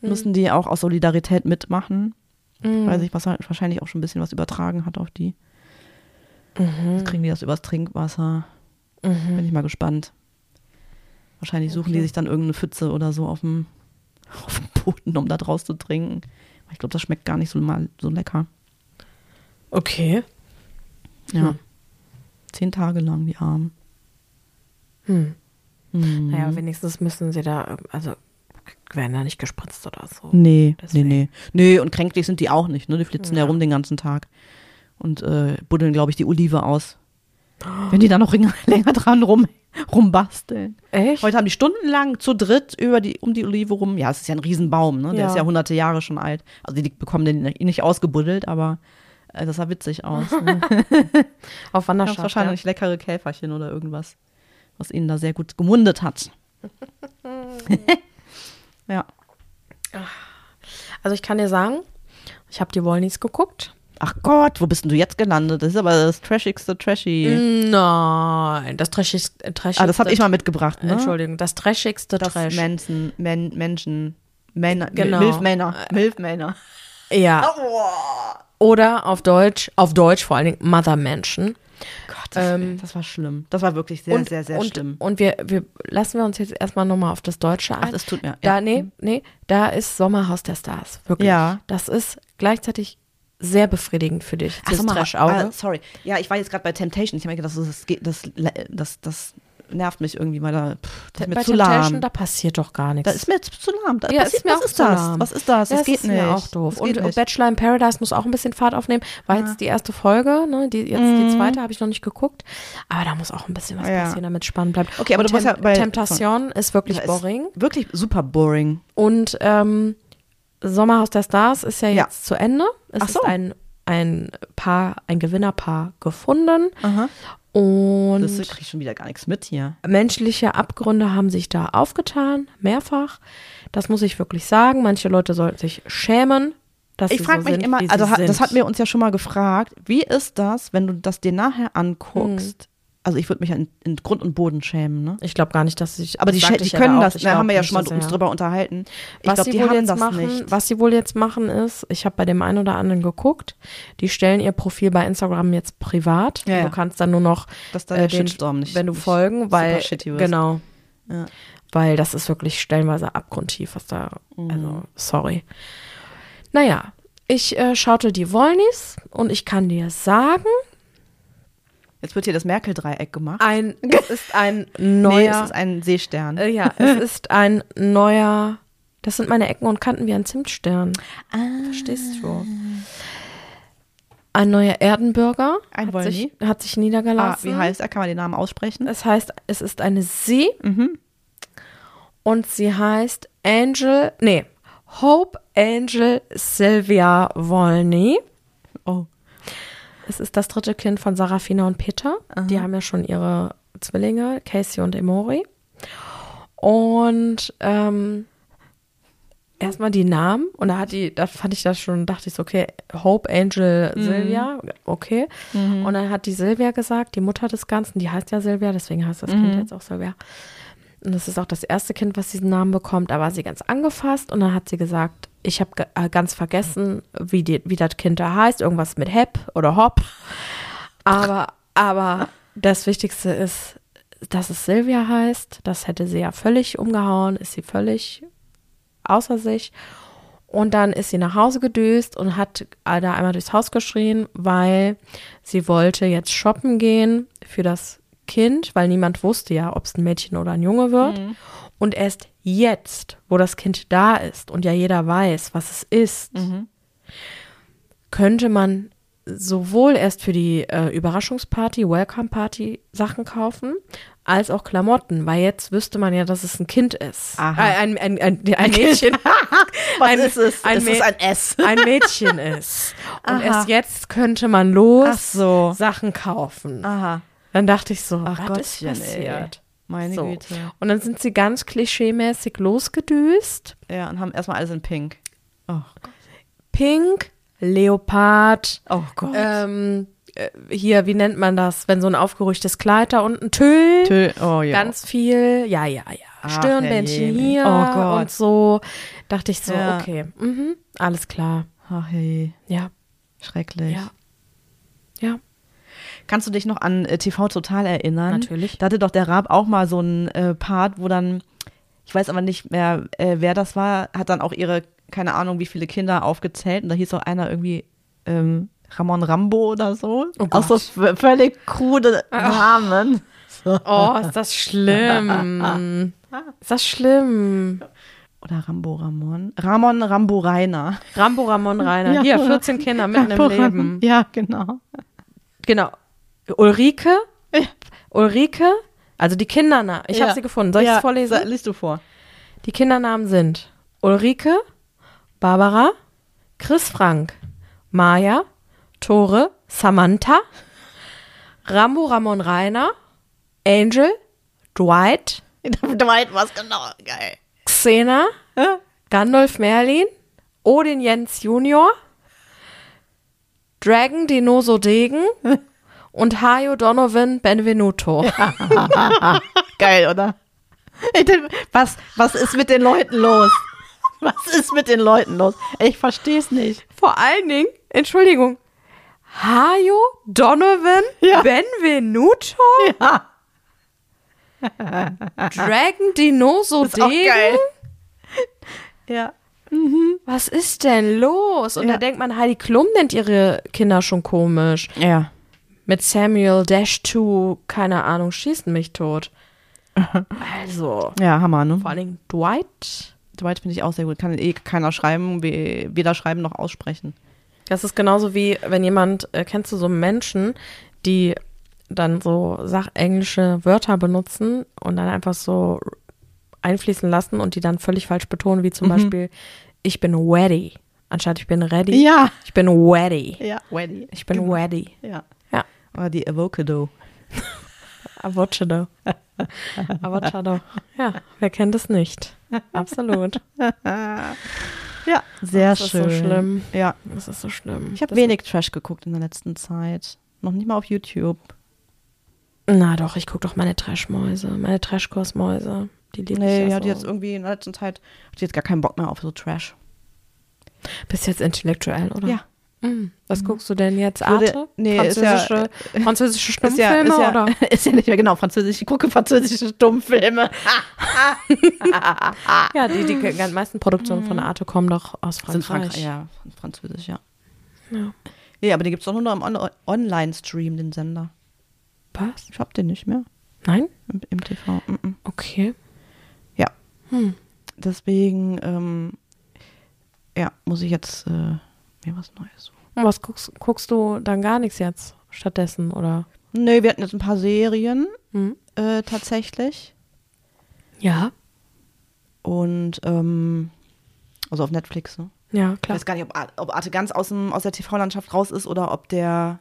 müssen die auch aus Solidarität mitmachen. Mhm. Weil sich wahrscheinlich auch schon ein bisschen was übertragen hat auf die. Jetzt kriegen die das übers Trinkwasser. Bin ich mal gespannt. Wahrscheinlich suchen die Okay. sich dann irgendeine Pfütze oder so auf dem, [LAUGHS] auf dem Boden, um da draus zu trinken. Ich glaube, das schmeckt gar nicht so mal so lecker. Okay. Ja. Hm. Zehn Tage lang, die Armen. Hm. Mhm. Naja, wenigstens müssen sie da, also werden da nicht gespritzt oder so. Nee, Deswegen. nee, nee. Nee, und kränklich sind die auch nicht, ne? Die flitzen ja, Ja. rum den ganzen Tag. Und äh, buddeln, glaube ich, die Olive aus. Wenn die da noch [LAUGHS] länger, dran rum, rumbasteln. Echt? Heute haben die stundenlang zu dritt über die, um die Olive rum. Ja, es ist ja ein Riesenbaum, ne? Der Ja. ist ja hunderte Jahre schon alt. Also die bekommen den nicht ausgebuddelt, aber äh, das sah witzig aus. Ne? [LAUGHS] Auf Das Wanderschaft. wahrscheinlich leckere Käferchen oder irgendwas, was ihnen da sehr gut gemundet hat. [LAUGHS] ja. Also ich kann dir sagen, ich habe die Wollnies geguckt. Ach Gott, wo bist denn du jetzt gelandet? Das ist aber das trashigste Trashy. Nein, das trashigste, trashigste ah, das habe ich mal mitgebracht, ne? Entschuldigung, das trashigste Das Trash. Menschen, Men, Menschen, Männer, Genau. Milfmänner, Milfmänner. Ja. Oder auf Deutsch, auf Deutsch vor allen Dingen Mother Menschen. Gott, das, Ähm, das war schlimm. Das war wirklich sehr, sehr, sehr und, schlimm. Und wir, wir lassen wir uns jetzt erstmal nochmal auf das Deutsche ein. Ach, das tut mir- Da, ja. nee, nee, da ist Sommerhaus der Stars. Wirklich. Ja. Das ist gleichzeitig sehr befriedigend für dich. Ach, mal, Trash-Auge. ah, sorry. Ja, ich war jetzt gerade bei Temptation. Ich habe mir gedacht, das, das, das, das, das nervt mich irgendwie, weil da pff, das ist mir Bei zu Temptation, lahm. da passiert doch gar nichts. Da ist mir jetzt zu lahm. Da ja, passiert, ist mir was auch ist zu das? lahm. Was ist das? Das Ja, geht ist nicht. mir auch doof. Das Und nicht. Bachelor in Paradise muss auch ein bisschen Fahrt aufnehmen. War jetzt die erste Folge, ne? Die, jetzt die zweite habe ich noch nicht geguckt. Aber da muss auch ein bisschen was Mhm. Ja. passieren, damit es spannend bleibt. Okay, aber Und du warst ja bei- Temptation ist wirklich Ja, ist boring. Wirklich super boring. Und ähm, Sommerhaus der Stars ist ja Ja. jetzt zu Ende. Es Ach so. ist ein, ein Paar, ein Gewinnerpaar gefunden. Aha. Und Das krieg ich schon wieder gar nichts mit hier. menschliche Abgründe haben sich da aufgetan, mehrfach. Das muss ich wirklich sagen. Manche Leute sollten sich schämen, dass Ich frage so mich sind, immer, also ha- sind. das hat mir uns ja schon mal gefragt, wie ist das, wenn du das dir nachher anguckst? Also ich würde mich ja in, in Grund und Boden schämen, ne? Ich glaube gar nicht, dass ich. Aber die, sagte schä- die ich ja können da das, da haben wir ja schon mal uns er- drüber unterhalten. Ich was glaube, sie die wohl haben jetzt das machen, nicht. was sie wohl jetzt machen ist, ich habe bei dem einen oder anderen geguckt, die stellen ihr Profil bei Instagram jetzt privat. Ja, ja. Du kannst dann nur noch Dass da äh, den, Shitstorm nicht- wenn du nicht folgen, weil genau, Ja. weil das ist wirklich stellenweise abgrundtief, was da, Mhm. also sorry. Naja, ich äh, schaute die Wollnis und ich kann dir sagen, Jetzt wird hier das Merkel-Dreieck gemacht. ein [LAUGHS] es ist ein nee, neuer es ist ein Seestern. Äh, ja, es [LAUGHS] ist ein neuer. Das sind meine Ecken und Kanten wie ein Zimtstern. Verstehst du? Ein neuer Erdenbürger Ein hat, sich, hat sich ah, niedergelassen. wie heißt er? Kann man den Namen aussprechen? Es heißt, es ist eine Sie Mhm. und sie heißt Angel, nee, Hope Angel Sylvia Wolny. Es ist das dritte Kind von Sarafina und Peter. Die haben ja schon ihre Zwillinge, Casey und Emori. Und ähm, erstmal die Namen. Und da hat die, da fand ich das schon, dachte ich so, okay, Hope Angel Sylvia, okay. Und dann hat die Sylvia gesagt, die Mutter des Ganzen, die heißt ja Sylvia, deswegen heißt das Kind jetzt auch Sylvia. Und das ist auch das erste Kind, was diesen Namen bekommt. Da war sie ganz angefasst und dann hat sie gesagt, ich habe äh, ganz vergessen, wie, die, wie das Kind da heißt. Irgendwas mit Hep oder Hop. Aber, aber das Wichtigste ist, dass es Silvia heißt. Das hätte sie ja völlig umgehauen, ist sie völlig außer sich. Und dann ist sie nach Hause gedüst und hat da einmal durchs Haus geschrien, weil sie wollte jetzt shoppen gehen für das Kind, weil niemand wusste ja, ob es ein Mädchen oder ein Junge wird. Und erst jetzt, wo das Kind da ist und ja jeder weiß, was es ist, könnte man sowohl erst für die äh, Überraschungsparty, Welcome Party Sachen kaufen, als auch Klamotten, weil jetzt wüsste man ja, dass es ein Kind ist. Aha. Äh, ein, ein, ein, ein Mädchen. [LAUGHS] Was ein, ist es? Ein, es ist ein S. ein Mädchen ist. Und Aha. erst jetzt könnte man los so. Sachen kaufen. Aha. Dann dachte ich so, Ach was ist Gottchen, ey. passiert? Meine So. Güte. Und dann sind sie ganz klischeemäßig losgedüst. Ja, und haben erstmal alles in Pink. Oh Gott. Pink, Leopard, Oh Gott. ähm, äh, hier, wie nennt man das, wenn so ein aufgerüchtes Kleid da unten, Tüll, Tö- oh ja. ganz viel, ja, ja, ja, Ach, Stirnbändchen hier Oh Gott. und so. Dachte ich so, Ja. okay, mhm, alles klar, Ach hey, ja, schrecklich. ja, ja, Kannst du dich noch an äh, TV Total erinnern? Natürlich. Da hatte doch der Raab auch mal so einen äh, Part, wo dann, ich weiß aber nicht mehr, äh, wer das war, hat dann auch ihre, keine Ahnung, wie viele Kinder aufgezählt. Und da hieß auch einer irgendwie ähm, Ramon Rambo oder so. Oh auch so Gott. völlig krude [LAUGHS] Namen. Oh, ist das schlimm. [LAUGHS] Ist das schlimm. Oder Rambo Ramon. Ramon Rambo Rainer. Rambo Ramon Reiner. [LAUGHS] Ja. Hier, 14 Kinder mitten im Rambo Leben. Ramon. Ja, genau. Genau. Ulrike. Ulrike. Also die Kindernamen. Ich habe Ja. sie gefunden. Soll ich es ja, vorlesen? Liest du vor. Die Kindernamen sind Ulrike, Barbara, Chris Frank, Maja, Tore, Samantha, Rambo Ramon Reiner, Angel, Dwight, [LAUGHS] Dwight was genau. Geil. Xena, Gandalf Merlin, Odin Jens Junior, Dragon Dinoso Degen [LAUGHS] und Hayo Donovan Benvenuto. [LAUGHS] Geil, oder? Was, was ist mit den Leuten los? Was ist mit den Leuten los? Ich verstehe es nicht. Vor allen Dingen, Entschuldigung, Hayo Donovan Ja. Benvenuto, Ja, Dragon Dinoso ist auch Degen. geil. Ja. Was ist denn los? Und Ja. da denkt man, Heidi Klum nennt ihre Kinder schon komisch. Ja. Mit Samuel Dash 2, keine Ahnung, schießen mich tot. [LAUGHS] Also, Ja, Hammer, ne? vor allen Dingen Dwight. Dwight finde ich auch sehr gut. Kann eh keiner schreiben, we- weder schreiben noch aussprechen. Das ist genauso wie, wenn jemand, äh, kennst du so Menschen, die dann so sachenglische Wörter benutzen und dann einfach so einfließen lassen und die dann völlig falsch betonen, wie zum Beispiel, ich bin ready, anstatt ich bin ready. Ja. Ich bin ready. Ja, Weddy. Ich bin ready. Ja. Oder die Avocado. [LAUGHS] Avocado. [LAUGHS] Avocado. Ja, wer kennt es nicht? Absolut. Ja, sehr Das ist so schön. schlimm. Ja. Das ist so schlimm. Ich habe Das- wenig Trash geguckt in der letzten Zeit. Noch nicht mal auf YouTube. Na doch, ich gucke doch meine Trashmäuse, meine Trashkursmäuse. Die liebe Nee, ich ja hat so. jetzt irgendwie in der letzten Zeit hat jetzt gar keinen Bock mehr auf so Trash. Bist jetzt intellektuell, oder? Ja. Mhm. Was guckst du denn jetzt? Würde- Arte? nee, ist ja- französische, [LAUGHS] französische Ist ja, Stummfilme ist, ja, oder? [LAUGHS] ist ja nicht mehr genau französisch. Ich gucke französische Stummfilme. [LAUGHS] Ja, die, die die meisten Produktionen von Arte kommen doch aus Sind Frankreich. Frankreich, ja, französisch, ja. Ja. Nee, aber den gibt es doch nur noch im On Online-Stream, den Sender. Was? Ich hab den nicht mehr Nein? im, im TV. Mm -mm. Okay. Ja. Hm. Deswegen, ähm, ja, muss ich jetzt äh, mir was Neues suchen. Und was guckst, guckst du dann gar nichts jetzt stattdessen, oder? Nee, wir hatten jetzt ein paar Serien Hm? äh, tatsächlich. Ja. Und, ähm, also auf Netflix, ne? Ja, Ich klar. weiß gar nicht, ob, Ar- ob Arte ganz aus, dem, aus der TV-Landschaft raus ist oder ob der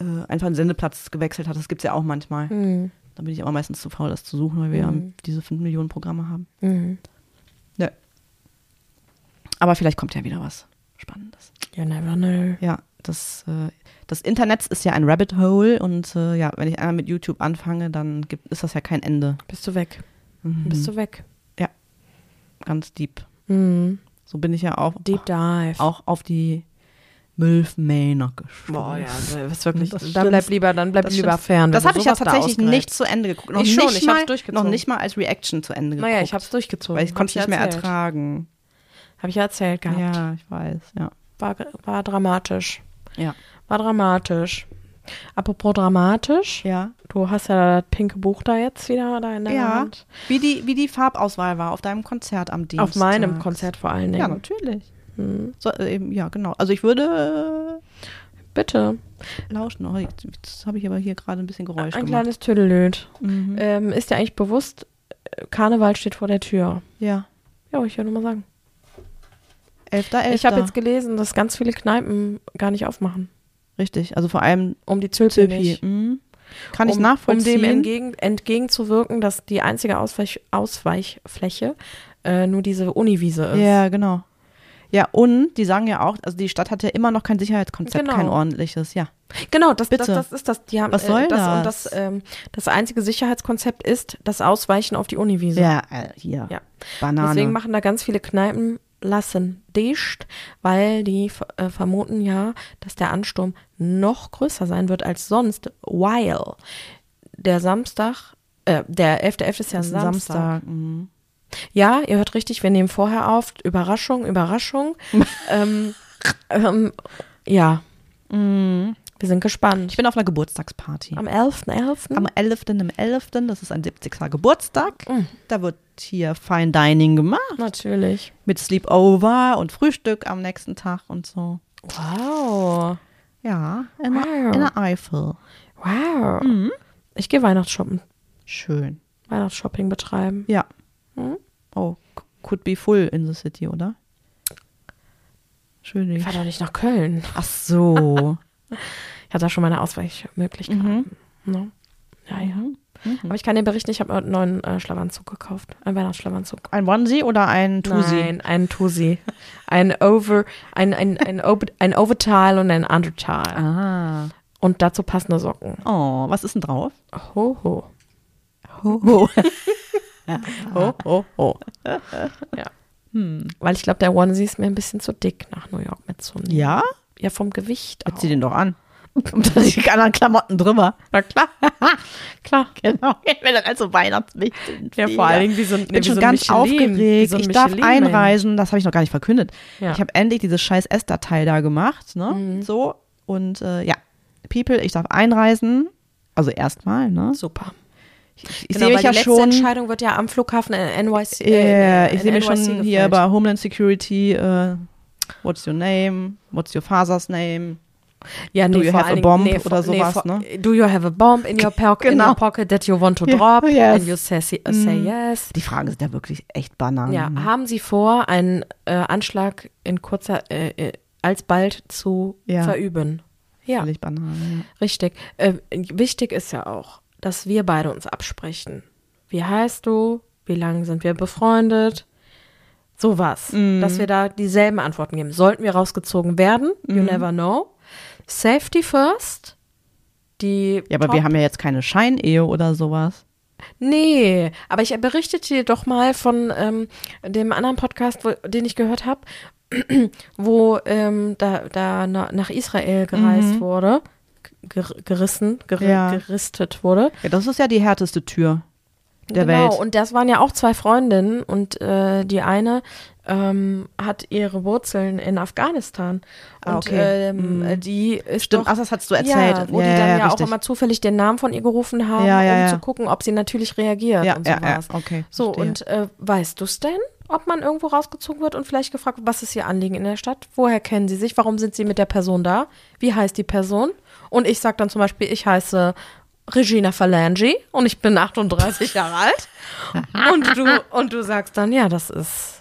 äh, einfach einen Sendeplatz gewechselt hat. Das gibt es ja auch manchmal. Mhm. Da bin ich aber meistens zu faul, das zu suchen, weil wir ja Mhm. diese 5 Millionen Programme haben. Mhm. Ja. Aber vielleicht kommt ja wieder was Spannendes. You never know. Ja, das, äh, das Internet ist ja ein Rabbit Hole und äh, ja, wenn ich einmal mit YouTube anfange, dann gibt, ist das ja kein Ende. Bist du weg. Mhm. Bist du weg. Ganz deep. Mhm. So bin ich ja auch, Deep Dive. auch auf die Milf Manor gestoßen. Boah, ja, also, was wirklich. Das dann bleib lieber, dann bleib Das lieber fern. Das du habe ich ja tatsächlich nicht zu Ende geguckt. Noch Ich schon, nicht ich hab's mal, durchgezogen. Noch nicht mal als Reaction zu Ende geguckt. Naja, ich hab's durchgezogen. Weil ich konnte es nicht mehr erzählt. ertragen. Habe ich ja erzählt gehabt. Ja, ich weiß, ja. War, war dramatisch. Ja. War dramatisch. Apropos dramatisch, Ja. du hast ja das pinke Buch da jetzt wieder da in der Ja. Hand. Wie die, wie die Farbauswahl war auf deinem Konzert am Dienstag. Auf meinem Konzert vor allen Dingen. Ja, natürlich. Hm. So, äh, eben, ja, genau. Also ich würde Bitte. äh, lauschen. Oh, jetzt jetzt habe ich aber hier gerade ein bisschen Geräusch Ein gemacht. kleines Tüdelöd. Mhm. Ähm, ist dir eigentlich bewusst, äh, Karneval steht vor der Tür? Ja. Ja, ich würde nur mal sagen. 11.11. Ich habe jetzt gelesen, dass ganz viele Kneipen gar nicht aufmachen. Richtig, also vor allem Um die Zülpi nicht. Mhm. Kann ich um, nachvollziehen. Um dem entgegen, entgegenzuwirken, dass die einzige Ausweich, Ausweichfläche äh, nur diese Uniwiese ist. Ja, genau. Ja, und die sagen ja auch, also die Stadt hat ja immer noch kein Sicherheitskonzept, Genau. kein ordentliches, ja. Genau, das, das, Bitte. das ist das. Die haben, Was soll äh, das? das? Und das, ähm, das einzige Sicherheitskonzept ist das Ausweichen auf die Uniwiese. Ja, äh, hier. Ja. Banane. Deswegen machen da ganz viele Kneipen lassen dicht, weil die äh, vermuten ja, dass der Ansturm noch größer sein wird als sonst, while der Samstag, äh, der 11.11. ist ja ist ein Samstag. Samstag. mhm. Ja, ihr hört richtig, wir nehmen vorher auf. Überraschung, Überraschung. [LAUGHS] ähm, ähm, ja, Mhm. Wir sind gespannt. Ich bin auf einer Geburtstagsparty. Am 11.11. Am 11. im 11., das ist ein 70. Geburtstag. Mhm. Da wird hier Fine Dining gemacht. Natürlich. Mit Sleepover und Frühstück am nächsten Tag und so. Wow. Ja, in, Wow. der, in der Eifel. Wow. Mhm. Ich gehe Weihnachtsshoppen. Schön. Weihnachtsshopping betreiben. Ja. Mhm. Oh, could be full in the city, oder? Schön. Ich fahr doch nicht nach Köln. Ach so. [LAUGHS] Ich hatte da schon meine Ausweichmöglichkeiten. Ne? Ja, ja. Mhm. Aber ich kann dir berichten, ich habe einen neuen äh, Schlafanzug gekauft. Einen Weihnachtsschlafanzug. Ein Onesie oder ein Tusi? Nein, ein Tusi. Ein Over, ein, ein, ein, ein Overtile und ein Undertile. Ah. Und dazu passende Socken. Oh, was ist denn drauf? Ho, ho. Ho, ho. Ho, [LAUGHS] ho, ho. ja. Hm. Weil ich glaube, der Onesie ist mir ein bisschen zu dick nach New York mitzunehmen. Ja? Ja, vom Gewicht. Jetzt zieh den doch an. Und dann die anderen Klamotten drüber. Na klar. [LAUGHS] klar. Genau. [LAUGHS] Wenn dann also Weihnachtslicht sind. Ja, vor allen Dingen wie so ein, Ich bin schon so ganz Michelin, aufgeregt. so ein ich darf einreisen. Das habe ich noch gar nicht verkündet. Ja. Ich habe endlich dieses scheiß S-Datei da gemacht. Ne? Mhm. So. Und äh, ja, People, ich darf einreisen. Also erstmal. Ne? Super. Ich, ich Genau, sehe mich ja die letzte schon. Entscheidung wird ja am Flughafen in NYC. Ja, äh, ich in sehe mich NYC schon hier gefällt. bei Homeland Security. Äh, what's your name? What's your father's name? Ja, Do nee, you vor have a bomb nee, oder vor- nee, sowas, vor- ne? Do you have a bomb in your, [LAUGHS] pocket, in Genau. your pocket that you want to Ja, drop? yes. And you say, say yes. Die Fragen sind ja wirklich echt Bananen. Ja, haben Sie vor, einen äh, Anschlag in kurzer, äh, äh, alsbald zu Ja. verüben? Ja, Völlig Bananen. richtig. Äh, wichtig ist ja auch, dass wir beide uns absprechen. Wie heißt du? Wie lange sind wir befreundet? Sowas. Mhm. Dass wir da dieselben Antworten geben. Sollten wir rausgezogen werden? You never know. Safety first. Die Ja, aber Top- wir haben ja jetzt keine Scheinehe oder sowas. Nee, aber ich berichtete dir doch mal von ähm, dem anderen Podcast, wo, den ich gehört habe, [CLEARS THROAT] wo ähm, da, da na, nach Israel gereist wurde, ger gerissen, ger Ja. geristet wurde. Ja, das ist ja die härteste Tür der genau, Welt. und das waren ja auch zwei Freundinnen und äh, die eine ähm, hat ihre Wurzeln in Afghanistan. Und Ah, okay. ähm, Mhm. die ist Stimmt, doch, ach, das hattest du erzählt. Ja, wo Ja, die ja, dann ja, auch richtig. immer zufällig den Namen von ihr gerufen haben, Ja, ja, um ja. zu gucken, ob sie natürlich reagiert Ja, und ja, sowas. ja, okay. So, verstehe. und äh, weißt du es denn, ob man irgendwo rausgezogen wird und vielleicht gefragt, was ist ihr Anliegen in der Stadt? Woher kennen sie sich? Warum sind sie mit der Person da? Wie heißt die Person? Und ich sag dann zum Beispiel, ich heiße Regina Falangi und ich bin 38 Jahre alt. Und du, und du sagst dann, ja, das ist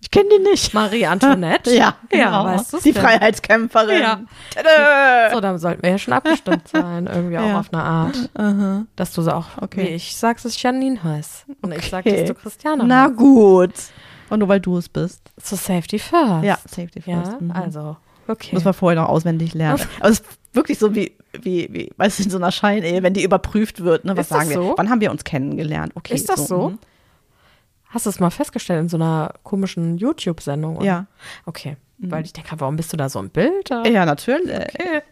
ich kenne die nicht. Marie Antoinette. [LAUGHS] Ja, ja genau. weißt du Die Freiheitskämpferin. Ja. Tada! So, dann sollten wir ja schon abgestimmt sein, irgendwie auch Ja. auf eine Art. Aha. Dass du so auch, Okay. wie ich sagst, dass ich Janine heiß. Und ich sag, Okay. dass du Christiane Na heißt. gut. Und nur weil du es bist. So Safety first. Ja, Safety Ja, first. Mhm. also, okay. Muss man vorher noch auswendig lernen. Aber es ist wirklich so wie, wie, wie, weißt du, in so einer Scheinehe, wenn die überprüft wird, ne? Was Ist sagen wir? so? Wann haben wir uns kennengelernt? Okay. Ist das so? mhm. Hast du es mal festgestellt in so einer komischen YouTube-Sendung? Ja. Okay. Weil ich denke, warum bist du da so im Bild? Ja, natürlich. Okay.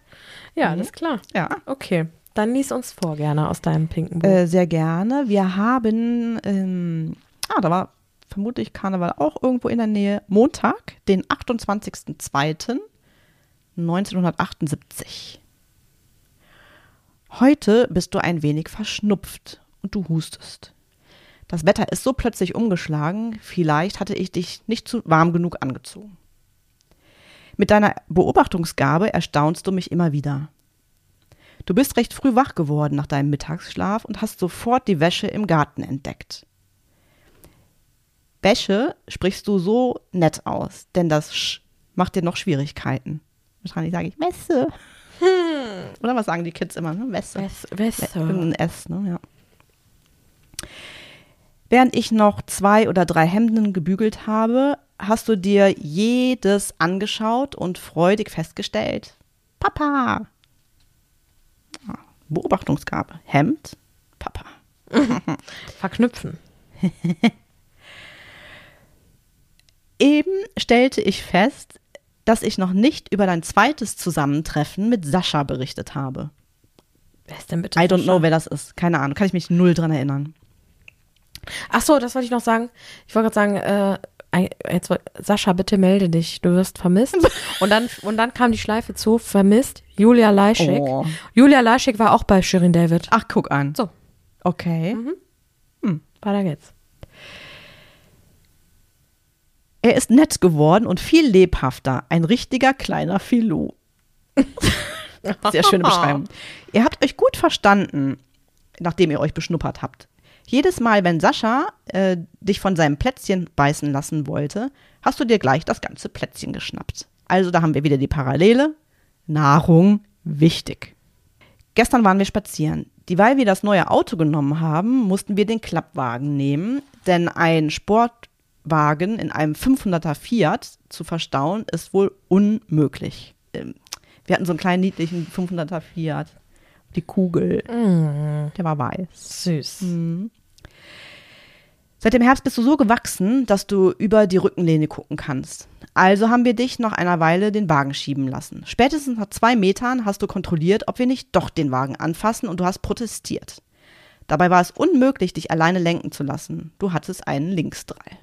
Ja, alles klar. Ja. Okay. Dann lies uns vor gerne aus deinem pinken Buch. Äh, sehr gerne. Wir haben, ähm, ah, da war vermutlich Karneval auch irgendwo in der Nähe. Montag, den 28.02.1978. Heute bist du ein wenig verschnupft und du hustest. Das Wetter ist so plötzlich umgeschlagen, vielleicht hatte ich dich nicht zu warm genug angezogen. Mit deiner Beobachtungsgabe erstaunst du mich immer wieder. Du bist recht früh wach geworden nach deinem Mittagsschlaf und hast sofort die Wäsche im Garten entdeckt. Wäsche sprichst du so nett aus, denn das Sch macht dir noch Schwierigkeiten. Wahrscheinlich sage ich Wäsche. Hm. Oder was sagen die Kids immer? Ne? Wäsche. Wäsche. Irgendein S, ne? Ja. Während ich noch zwei oder drei Hemden gebügelt habe, hast du dir jedes angeschaut und freudig festgestellt. Papa. Beobachtungsgabe. Hemd, Papa. [LAUGHS] Verknüpfen. [LAUGHS] Eben stellte ich fest, dass ich noch nicht über dein zweites Zusammentreffen mit Sascha berichtet habe. Wer ist denn bitte? I don't know, wer das ist. Keine Ahnung. Kann ich mich null dran erinnern. Ach so, das wollte ich noch sagen. Ich wollte gerade sagen, äh, jetzt, Sascha, bitte melde dich, du wirst vermisst. [LAUGHS] Und dann, und dann kam die Schleife zu, vermisst, Julia Leischig. Oh. Julia Leischig war auch bei Shirin David. Ach, guck an. So, Okay. weiter geht's. Er ist nett geworden und viel lebhafter. Ein richtiger kleiner Filou. [LAUGHS] Sehr schöne Beschreibung. Ihr habt euch gut verstanden, nachdem ihr euch beschnuppert habt. Jedes Mal, wenn Sascha äh, dich von seinem Plätzchen beißen lassen wollte, hast du dir gleich das ganze Plätzchen geschnappt. Also da haben wir wieder die Parallele. Nahrung wichtig. Gestern waren wir spazieren. Dieweil wir das neue Auto genommen haben, mussten wir den Klappwagen nehmen, denn ein Sportwagen in einem 500er Fiat zu verstauen ist wohl unmöglich. Ähm, Wir hatten so einen kleinen niedlichen 500er Fiat. Die Kugel, der war weiß. Süß. Seit dem Herbst bist du so gewachsen, dass du über die Rückenlehne gucken kannst. Also haben wir dich nach einer Weile den Wagen schieben lassen. Spätestens nach zwei Metern hast du kontrolliert, ob wir nicht doch den Wagen anfassen und du hast protestiert. Dabei war es unmöglich, dich alleine lenken zu lassen. Du hattest einen Linksdrall.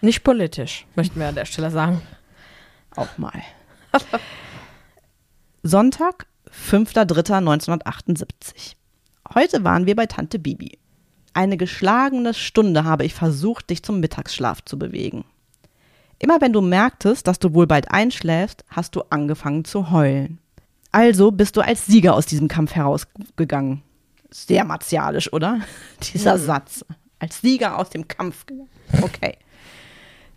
Nicht politisch, möchten wir an der Stelle sagen. Auch mal. [LAUGHS] Sonntag, 5.3.1978. Heute waren wir bei Tante Bibi. Eine geschlagene Stunde habe ich versucht, dich zum Mittagsschlaf zu bewegen. Immer wenn du merktest, dass du wohl bald einschläfst, hast du angefangen zu heulen. Also bist du als Sieger aus diesem Kampf herausgegangen. Sehr martialisch, oder? [LAUGHS] Dieser Satz. Als Sieger aus dem Kampf. Okay.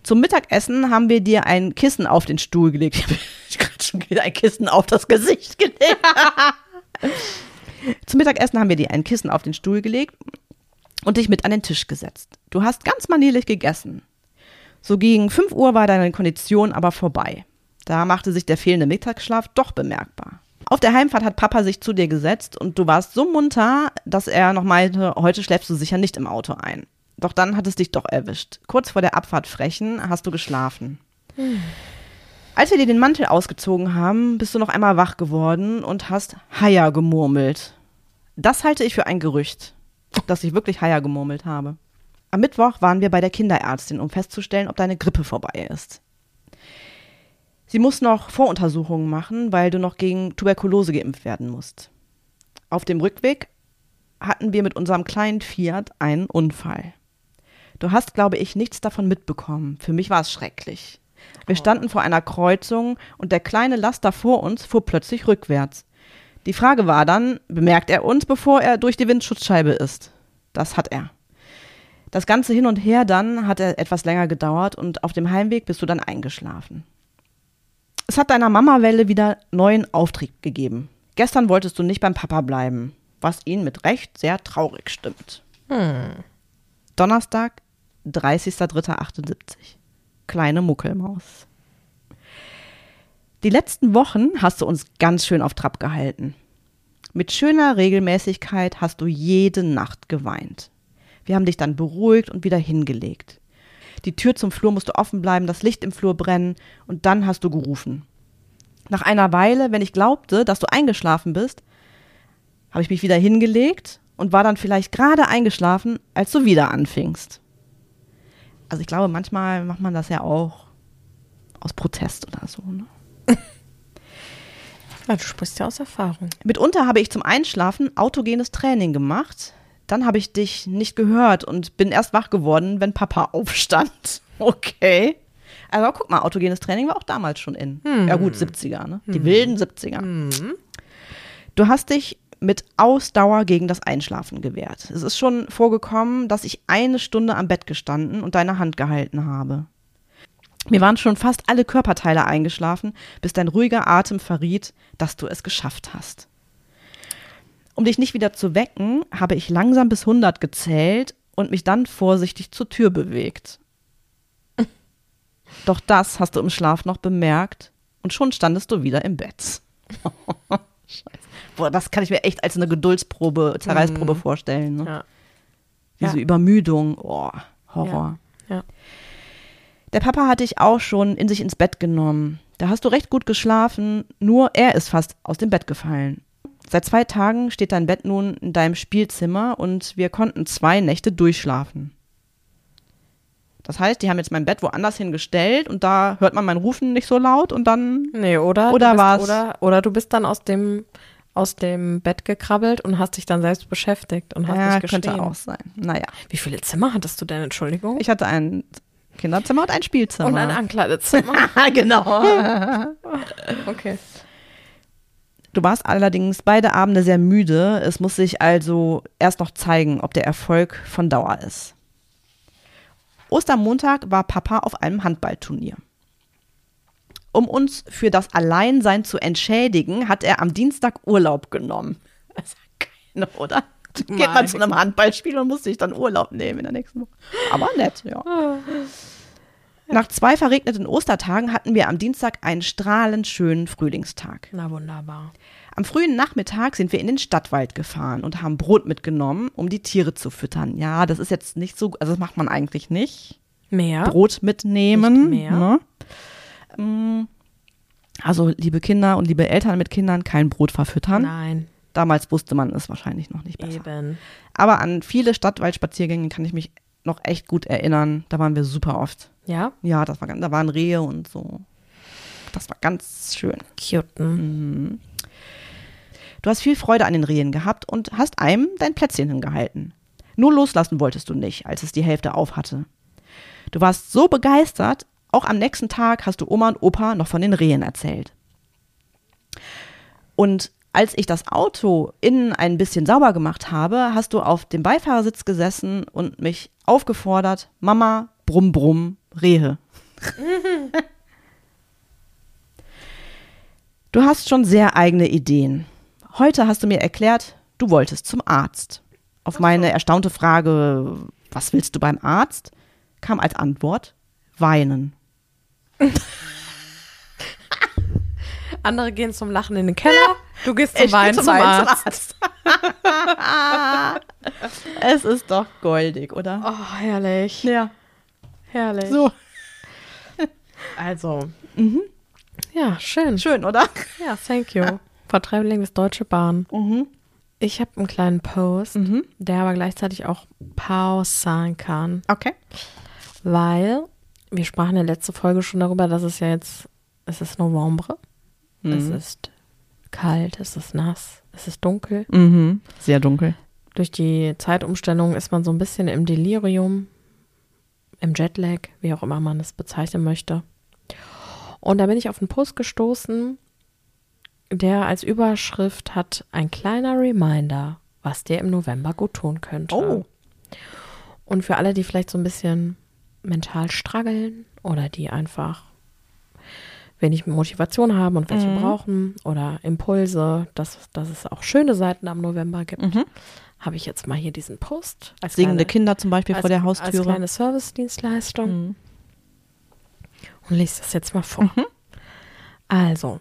Zum Mittagessen haben wir dir ein Kissen auf den Stuhl gelegt. [LAUGHS] Ich habe gerade schon wieder ein Kissen auf das Gesicht [LAUGHS] gelegt. Zum Mittagessen haben wir dir ein Kissen auf den Stuhl gelegt und dich mit an den Tisch gesetzt. Du hast ganz manierlich gegessen. So gegen 5 Uhr war deine Kondition aber vorbei. Da machte sich der fehlende Mittagsschlaf doch bemerkbar. Auf der Heimfahrt hat Papa sich zu dir gesetzt und du warst so munter, dass er noch meinte, heute schläfst du sicher nicht im Auto ein. Doch dann hat es dich doch erwischt. Kurz vor der Abfahrt frechen hast du geschlafen. Als wir dir den Mantel ausgezogen haben, bist du noch einmal wach geworden und hast Haier gemurmelt. Das halte ich für ein Gerücht, dass ich wirklich Haier gemurmelt habe. Am Mittwoch waren wir bei der Kinderärztin, um festzustellen, ob deine Grippe vorbei ist. Sie muss noch Voruntersuchungen machen, weil du noch gegen Tuberkulose geimpft werden musst. Auf dem Rückweg hatten wir mit unserem kleinen Fiat einen Unfall. Du hast, glaube ich, nichts davon mitbekommen. Für mich war es schrecklich. Wir standen vor einer Kreuzung und der kleine Laster vor uns fuhr plötzlich rückwärts. Die Frage war dann, bemerkt er uns, bevor er durch die Windschutzscheibe ist? Das hat er. Das ganze Hin und Her dann hat er etwas länger gedauert und auf dem Heimweg bist du dann eingeschlafen. Es hat deiner Mamawelle wieder neuen Auftrieb gegeben. Gestern wolltest du nicht beim Papa bleiben, was ihn mit Recht sehr traurig stimmt. Donnerstag, 30.03.78. Kleine Muckelmaus. Die letzten Wochen hast du uns ganz schön auf Trab gehalten. Mit schöner Regelmäßigkeit hast du jede Nacht geweint. Wir haben dich dann beruhigt und wieder hingelegt. Die Tür zum Flur musste offen bleiben, das Licht im Flur brennen und dann hast du gerufen. Nach einer Weile, wenn ich glaubte, dass du eingeschlafen bist, habe ich mich wieder hingelegt und war dann vielleicht gerade eingeschlafen, als du wieder anfingst. Also ich glaube, manchmal macht man das ja auch aus Protest oder so. Ne? [LAUGHS] Ja, du sprichst ja aus Erfahrung. Mitunter habe ich zum Einschlafen autogenes Training gemacht. Dann habe ich dich nicht gehört und bin erst wach geworden, wenn Papa [LAUGHS] aufstand. Okay. Also guck mal, autogenes Training war auch damals schon in. Ja gut, 70er, ne? Die wilden 70er. Du hast dich mit Ausdauer gegen das Einschlafen gewehrt. Es ist schon vorgekommen, dass ich eine Stunde am Bett gestanden und deine Hand gehalten habe. Mir waren schon fast alle Körperteile eingeschlafen, bis dein ruhiger Atem verriet, dass du es geschafft hast. Um dich nicht wieder zu wecken, habe ich langsam bis 100 gezählt und mich dann vorsichtig zur Tür bewegt. [LAUGHS] Doch das hast du im Schlaf noch bemerkt und schon standest du wieder im Bett. [LAUGHS] Scheiße. Boah, das kann ich mir echt als eine Geduldsprobe, Zerreißprobe vorstellen. Ne? Ja. Diese Ja. Übermüdung, oh, Horror. Ja. Der Papa hat dich auch schon in sich ins Bett genommen. Da hast du recht gut geschlafen, nur er ist fast aus dem Bett gefallen. Seit zwei Tagen steht dein Bett nun in deinem Spielzimmer und wir konnten zwei Nächte durchschlafen. Das heißt, die haben jetzt mein Bett woanders hingestellt und da hört man mein Rufen nicht so laut und dann. Nee, oder? Oder war's- Oder, oder du bist dann aus dem, aus dem Bett gekrabbelt und hast dich dann selbst beschäftigt und hast Ja, dich geschrien. könnte auch sein. Naja. Wie viele Zimmer hattest du denn, Entschuldigung? Ich hatte ein Kinderzimmer und ein Spielzimmer. und ein Ankleidezimmer. [LAUGHS] genau. [LAUGHS] okay. Du warst allerdings beide Abende sehr müde. Es muss sich also erst noch zeigen, ob der Erfolg von Dauer ist. Ostermontag war Papa auf einem Handballturnier. Um uns für das Alleinsein zu entschädigen, hat er am Dienstag Urlaub genommen. [LAUGHS] Das ist geil, oder? Geht man zu einem Handballspiel und muss sich dann Urlaub nehmen in der nächsten Woche. Aber nett, ja. Nach zwei verregneten Ostertagen hatten wir am Dienstag einen strahlend schönen Frühlingstag. Na wunderbar. Am frühen Nachmittag sind wir in den Stadtwald gefahren und haben Brot mitgenommen, um die Tiere zu füttern. Ja, das ist jetzt nicht so, also das macht man eigentlich nicht. Mehr? Brot mitnehmen. Nicht mehr. Ne? Mm, Also, liebe Kinder und liebe Eltern mit Kindern, kein Brot verfüttern. Nein, Damals wusste man es wahrscheinlich noch nicht besser. eben. Aber an viele Stadtwaldspaziergänge kann ich mich noch echt gut erinnern. Da waren wir super oft. Ja? Ja, das war, da waren Rehe und so. Das war ganz schön. Cuten. Du hast viel Freude an den Rehen gehabt und hast einem dein Plätzchen hingehalten. Nur loslassen wolltest du nicht, als es die Hälfte auf hatte. Du warst so begeistert, auch am nächsten Tag hast du Oma und Opa noch von den Rehen erzählt. Und als ich das Auto innen ein bisschen sauber gemacht habe, hast du auf dem Beifahrersitz gesessen und mich aufgefordert, Mama, brumm, brumm, Rehe. [LAUGHS] Du hast schon sehr eigene Ideen. Heute hast du mir erklärt, du wolltest zum Arzt. Auf meine erstaunte Frage, was willst du beim Arzt, kam als Antwort weinen. Andere gehen zum Lachen in den Keller, du gehst zum Weinen zum, Arzt. [LAUGHS] es ist doch goldig, oder? Oh, herrlich. Ja. Herrlich. So, Also. Ja, schön. schön, oder? Ja, thank you. Vertreibling des Deutsche Bahn. Mhm. Ich habe einen kleinen Post, der aber gleichzeitig auch Pause sein kann, Okay. weil wir sprachen in der letzten Folge schon darüber, dass es ja jetzt, es ist November, es ist kalt, es ist nass, es ist dunkel. Mhm. Sehr dunkel. Durch die Zeitumstellung ist man so ein bisschen im Delirium, im Jetlag, wie auch immer man es bezeichnen möchte. Und da bin ich auf einen Post gestoßen, der als Überschrift hat ein kleiner Reminder, was dir im November gut tun könnte. Oh. Und für alle, die vielleicht so ein bisschen mental struggeln oder die einfach wenig Motivation haben und welche brauchen oder Impulse, dass, dass es auch schöne Seiten am November gibt, habe ich jetzt mal hier diesen Post als Singende kleine, Kinder zum Beispiel als, vor der als Haustüre. kleine Servicedienstleistung Mhm. und lese das jetzt mal vor. Also,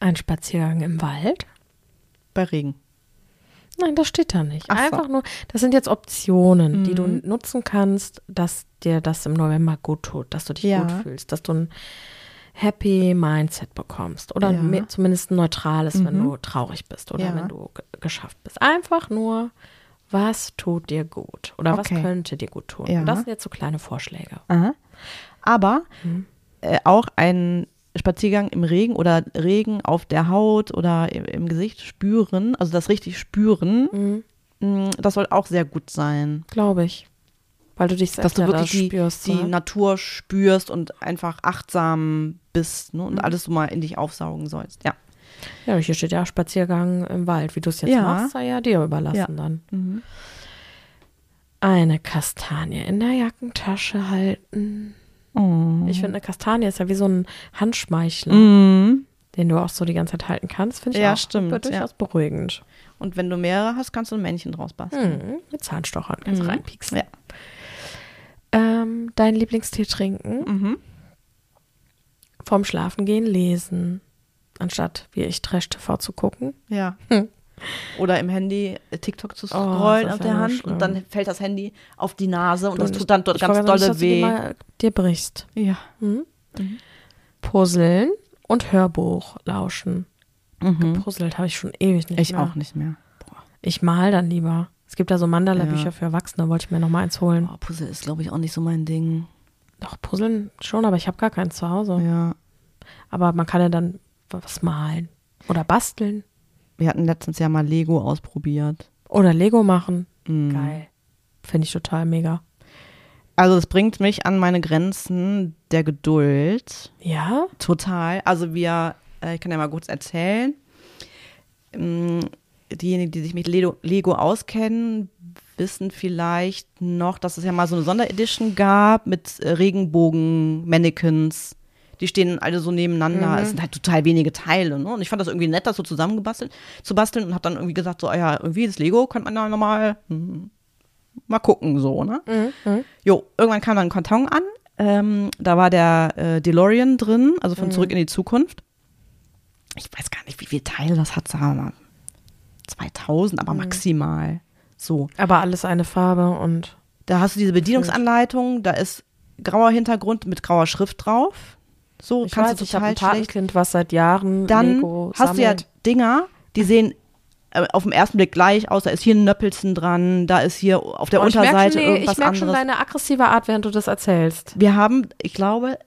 ein Spaziergang im Wald. Bei Regen. Nein, das steht da nicht. Ach so. Einfach nur, das sind jetzt Optionen, die du Mhm. nutzen kannst, dass dir das im November gut tut, dass du dich Ja. gut fühlst, dass du ein Happy Mindset bekommst oder Ja. zumindest ein neutrales, wenn Mhm. du traurig bist oder Ja. wenn du ge- geschafft bist. Einfach nur, was tut dir gut oder Okay. was könnte dir gut tun. Das sind jetzt so kleine Vorschläge. Aha. Aber Mhm. äh, auch ein Spaziergang im Regen oder Regen auf der Haut oder im, im Gesicht spüren, also das richtig spüren, Mhm. mh, das soll auch sehr gut sein. Glaube ich. Weil du dich dass selbst du ja wirklich da die, spürst. die ne? Natur spürst und einfach achtsam bist ne? und Mhm. alles so mal in dich aufsaugen sollst. Ja. Ja, hier steht ja Spaziergang im Wald. Wie du es jetzt Ja. machst, sei ja dir überlassen Ja. dann. Mhm. Eine Kastanie in der Jackentasche halten. Oh. Ich finde, eine Kastanie ist ja wie so ein Handschmeichler, Mhm. den du auch so die ganze Zeit halten kannst. Finde ich Ja, auch stimmt, durchaus beruhigend. Und wenn du mehrere hast, kannst du ein Männchen draus basteln. Mhm. Mit Zahnstochern kannst du Mhm. reinpieksen. Ja. Ähm, dein Lieblingstee trinken, Mhm. vorm Schlafengehen lesen, anstatt wie ich Trash-TV zu gucken. Ja. Hm. Oder im Handy äh, TikTok zu Oh, scrollen das auf der Hand schlimm. und dann fällt das Handy auf die Nase und Du, das tut dann dort ich ganz dolle dass du die weh. mal dir brichst. Ja. Mhm. Mhm. Puzzeln und Hörbuch lauschen. Mhm. Puzzelt habe ich schon ewig nicht Ich mehr. auch nicht mehr. Ich mal dann lieber. Es gibt da so Mandala-Bücher Ja. für Erwachsene, wollte ich mir noch mal eins holen. Oh, Puzzle ist, glaube ich, auch nicht so mein Ding. Doch, Puzzeln schon, aber ich habe gar keins zu Hause. Ja. Aber man kann ja dann was malen. Oder basteln. Wir hatten letztens ja mal Lego ausprobiert. Oder Lego machen. Mhm. Geil. Finde ich total mega. Also es bringt mich an meine Grenzen der Geduld. Ja? Total. Also wir, äh, ich kann ja mal kurz erzählen. Ähm, Diejenigen, die sich mit Lego, Lego auskennen, wissen vielleicht noch, dass es ja mal so eine Sonderedition gab mit äh, Regenbogen-Mannequins. Die stehen alle so nebeneinander. Es sind halt total wenige Teile. Ne? Und ich fand das irgendwie nett, das so zusammengebastelt zu basteln und habe dann irgendwie gesagt, so, ah ja, irgendwie das Lego könnte man da nochmal hm, mal gucken, so, ne? Mhm. Jo, irgendwann kam dann ein Karton an. Ähm, da war der äh, DeLorean drin, also von Zurück in die Zukunft. Ich weiß gar nicht, wie viele Teile das hat, sagen wir mal. 2000, aber maximal. So. Aber alles eine Farbe und Da hast du diese Bedienungsanleitung, da ist grauer Hintergrund mit grauer Schrift drauf. So, ich kannst weiß, du ich habe ein total. Patenkind, was seit Jahren Dann Lego hast du ja. Dinger, die sehen äh, auf den ersten Blick gleich aus. Da ist hier ein Nöppelchen dran, da ist hier auf der Oh, ich merk Unterseite schon, nee, irgendwas Ich merke schon anderes. deine aggressive Art, während du das erzählst. wir haben, ich glaube,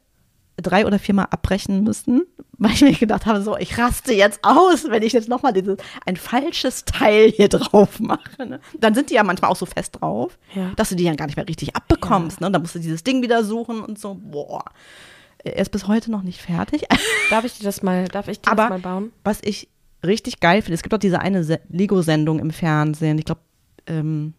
drei oder viermal abbrechen müssen, [LAUGHS] weil ich mir gedacht habe, so, ich raste jetzt aus, wenn ich jetzt nochmal dieses, ein falsches Teil hier drauf mache. Ne? Dann sind die ja manchmal auch so fest drauf, Ja. dass du die dann gar nicht mehr richtig abbekommst. Ne? Dann musst du dieses Ding wieder suchen und so, boah. Er ist bis heute noch nicht fertig. [LAUGHS] Darf ich dir das mal, darf ich dir Aber- das mal bauen? Was ich richtig geil finde, es gibt auch diese eine Se- Lego-Sendung im Fernsehen, ich glaube, ähm,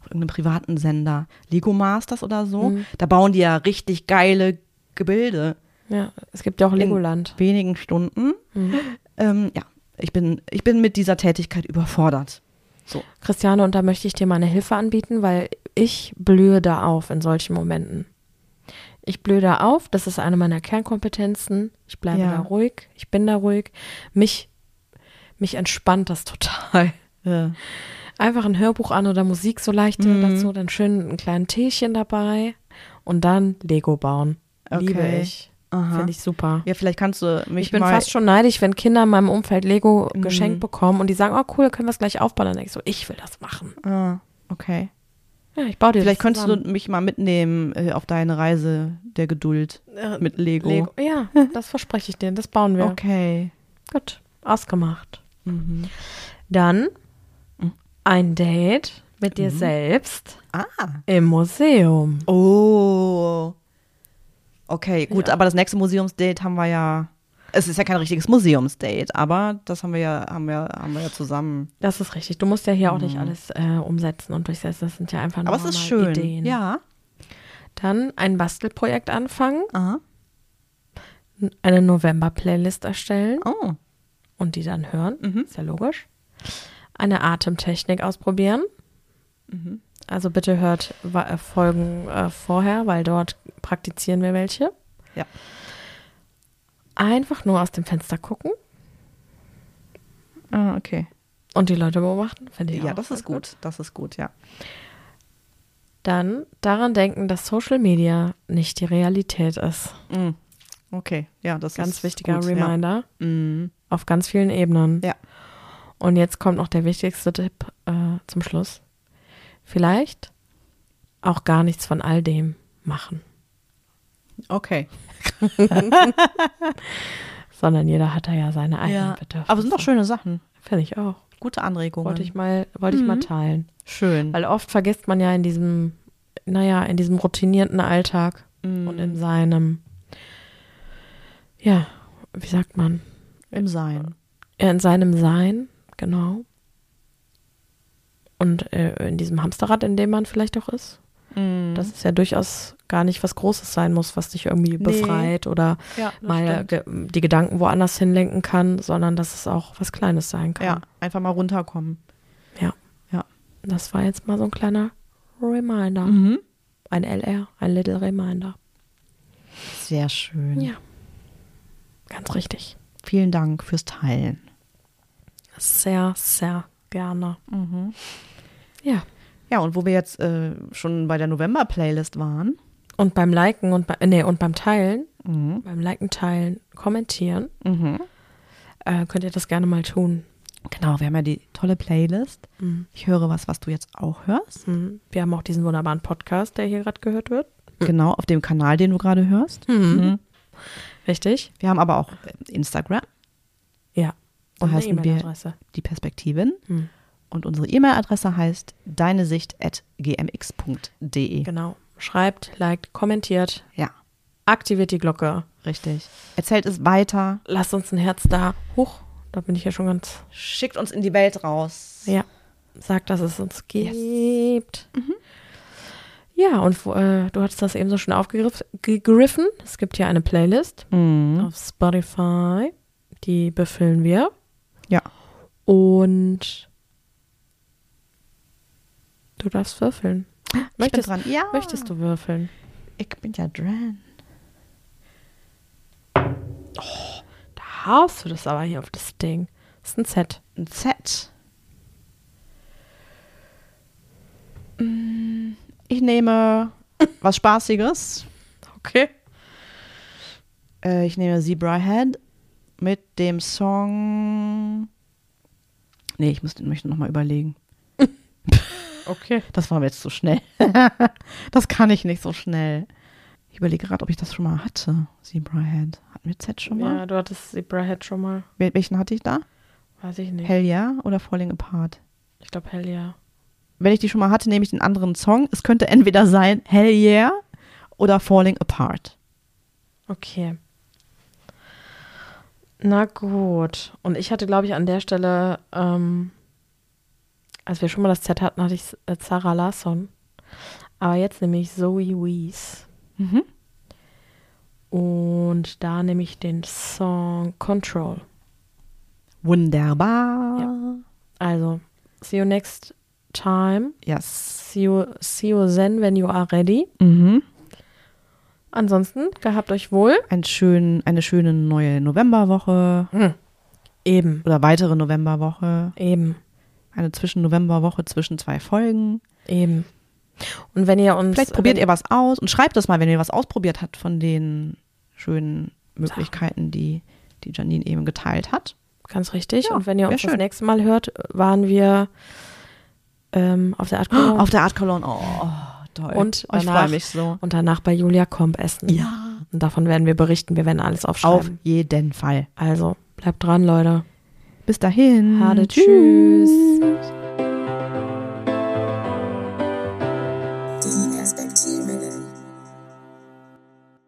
auf irgendeinem privaten Sender, Lego Masters oder so. Mhm. Da bauen die ja richtig geile Gebilde. Ja, es gibt ja auch Legoland. wenigen Stunden. Ähm, ja, ich bin, ich bin mit dieser Tätigkeit überfordert. So. Christiane, und da möchte ich dir mal eine Hilfe anbieten, weil ich blühe da auf in solchen Momenten. Ich blühe da auf, das ist eine meiner Kernkompetenzen. Ich bleibe Ja. da ruhig, ich bin da ruhig. Mich, mich entspannt das [LAUGHS] total. Äh, Einfach ein Hörbuch an oder Musik so leichte Mhm. dazu, dann schön einen kleinen Teechen dabei und dann Lego bauen. Liebe Okay. ich. aha. Finde ich super. Ja, vielleicht kannst du mich Ich bin mal. fast schon neidisch, wenn Kinder in meinem Umfeld Lego Mhm. geschenkt bekommen und die sagen, oh cool, können wir es gleich aufbauen. Dann denke ich so, ich will das machen. Ah, okay. Ja, ich baue dir Vielleicht könntest du mich mal mitnehmen äh, auf deine Reise der Geduld Äh, mit Lego. Lego. Ja, [LAUGHS] das verspreche ich dir. Das bauen wir. Okay. Gut, ausgemacht. Mhm. Dann Mhm. ein Date mit dir selbst Ah. im Museum. Oh. Okay, gut, Ja. aber das nächste Museumsdate haben wir ja. Es ist ja kein richtiges Museumsdate, aber das haben wir ja, haben wir, haben wir ja zusammen. Das ist richtig. Du musst ja hier auch nicht alles äh, umsetzen und durchsetzen. Das sind ja einfach nur Mhm. Aber es ist schön. Ideen. Ja. Dann ein Bastelprojekt anfangen, Aha. eine November-Playlist erstellen Oh. und die dann hören. Mhm. Ist ja logisch. Eine Atemtechnik ausprobieren. Mhm. Also bitte hört äh, Folgen äh, vorher, weil dort praktizieren wir welche. Ja. Einfach nur aus dem Fenster gucken Ah, okay. und die Leute beobachten. Finde ich Ja, das ist gut. Das ist gut, ja. Dann daran denken, dass Social Media nicht die Realität ist. Mm. Okay, ja, das Ganz ist wichtiger gut, Reminder Ja. Mm. auf ganz vielen Ebenen. Ja. Und jetzt kommt noch der wichtigste Tipp äh, zum Schluss. Vielleicht auch gar nichts von all dem machen, Okay. [LAUGHS] sondern jeder hat da ja seine eigenen Ja. Bedürfnisse. Aber sind doch schöne Sachen. Finde ich auch. Gute Anregungen. Wollte ich mal, wollte ich mal Mhm. teilen. Schön. Weil oft vergisst man ja in diesem naja, in diesem routinierten Alltag Mm. und in seinem, ja, wie sagt man, Im Sein. Ja, in seinem Sein, genau. Und äh, in diesem Hamsterrad, in dem man vielleicht auch ist. Mm. Dass es ja durchaus gar nicht was Großes sein muss, was dich irgendwie Nee. befreit oder ja, das mal ge die Gedanken woanders hinlenken kann, sondern dass es auch was Kleines sein kann. Ja, einfach mal runterkommen. Das war jetzt mal so ein kleiner Reminder. Mhm. Ein LR, ein Little Reminder. Sehr schön. Ja. Ganz richtig. Vielen Dank fürs Teilen. Sehr, sehr gerne. Ja. Ja, und wo wir jetzt äh, schon bei der November-Playlist waren. Und beim Liken und, bei, nee, und beim Teilen, Mhm. beim Liken, Teilen, Kommentieren, Mhm. äh, könnt ihr das gerne mal tun. Genau, wir haben ja die tolle Playlist. Mhm. Ich höre was, was du jetzt auch hörst. Mhm. Wir haben auch diesen wunderbaren Podcast, der hier gerade gehört wird. Genau, auf dem Kanal, den du gerade hörst. Mhm. Richtig? Wir haben aber auch Instagram, Ja. Und eine heißen wir- E-Mail-Adresse. die Perspektivin. Mhm. Und unsere E-Mail-Adresse heißt deinesicht.gmx.de. Genau. Schreibt, liked, kommentiert, Ja, aktiviert die Glocke. richtig. Erzählt es weiter. Lasst uns ein Herz da. Hoch. Da bin ich ja schon ganz. Schickt uns in die Welt raus. Ja. Sagt, dass es uns gibt. Ja, und äh, du hattest das eben so schon aufgegriffen. Es gibt hier eine Playlist Mhm. auf Spotify. Die befüllen wir. Ja. Und du darfst würfeln. Möchtest, ich bin dran. Ja. möchtest du würfeln? Ich bin ja dran. Da haust du das aber hier auf das Ding. Das ist ein Z. Ein Z. Mm, Ich nehme was Spaßiges. Okay. Äh, ich nehme Zebra Head mit dem Song. Nee, ich muss, möchte noch mal überlegen. Okay. Das war mir jetzt zu schnell. [LAUGHS] das kann ich nicht so schnell. Ich überlege gerade, ob ich das schon mal hatte. Zebra Head. Hatten wir Z schon mal? Ja, du hattest Zebra Head schon mal. Wel- Welchen hatte ich da? Weiß ich nicht. Hell Yeah oder Falling Apart? Ich glaube Hell ja. Wenn ich die schon mal hatte, nehme ich den anderen Song. Es könnte entweder sein Hell Yeah oder Falling Apart. Okay. Na gut. Und ich hatte, glaube ich, an der Stelle, ähm, als wir schon mal das Z hatten, hatte ich äh, Sarah Larsson. Aber jetzt nehme ich Zoe Wees. Mhm. Und da nehme ich den Song Control. Wunderbar. Also, see you next time. Yes. See you, see you then when you are ready. Mhm. Ansonsten, gehabt euch wohl. Ein schön, eine schöne neue Novemberwoche Eben, oder weitere Novemberwoche. eben, Eine Zwischen-Novemberwoche zwischen zwei Folgen. eben. Und wenn ihr uns. Vielleicht probiert ihr was aus und schreibt das mal, wenn ihr was ausprobiert habt von den schönen Möglichkeiten, die, die Janine eben geteilt hat. Ganz richtig. Ja, und wenn ihr uns das schön. nächste Mal hört, waren wir ähm, auf der Art Cologne Auf der Art Cologne. Oh, toll. Und Oh, ich danach- freue mich so. und danach bei Julia Komp essen. Ja. Und davon werden wir berichten. Wir werden alles Auf aufschreiben. jeden Fall. Also, bleibt dran, Leute. Bis dahin. Hade, tschüss.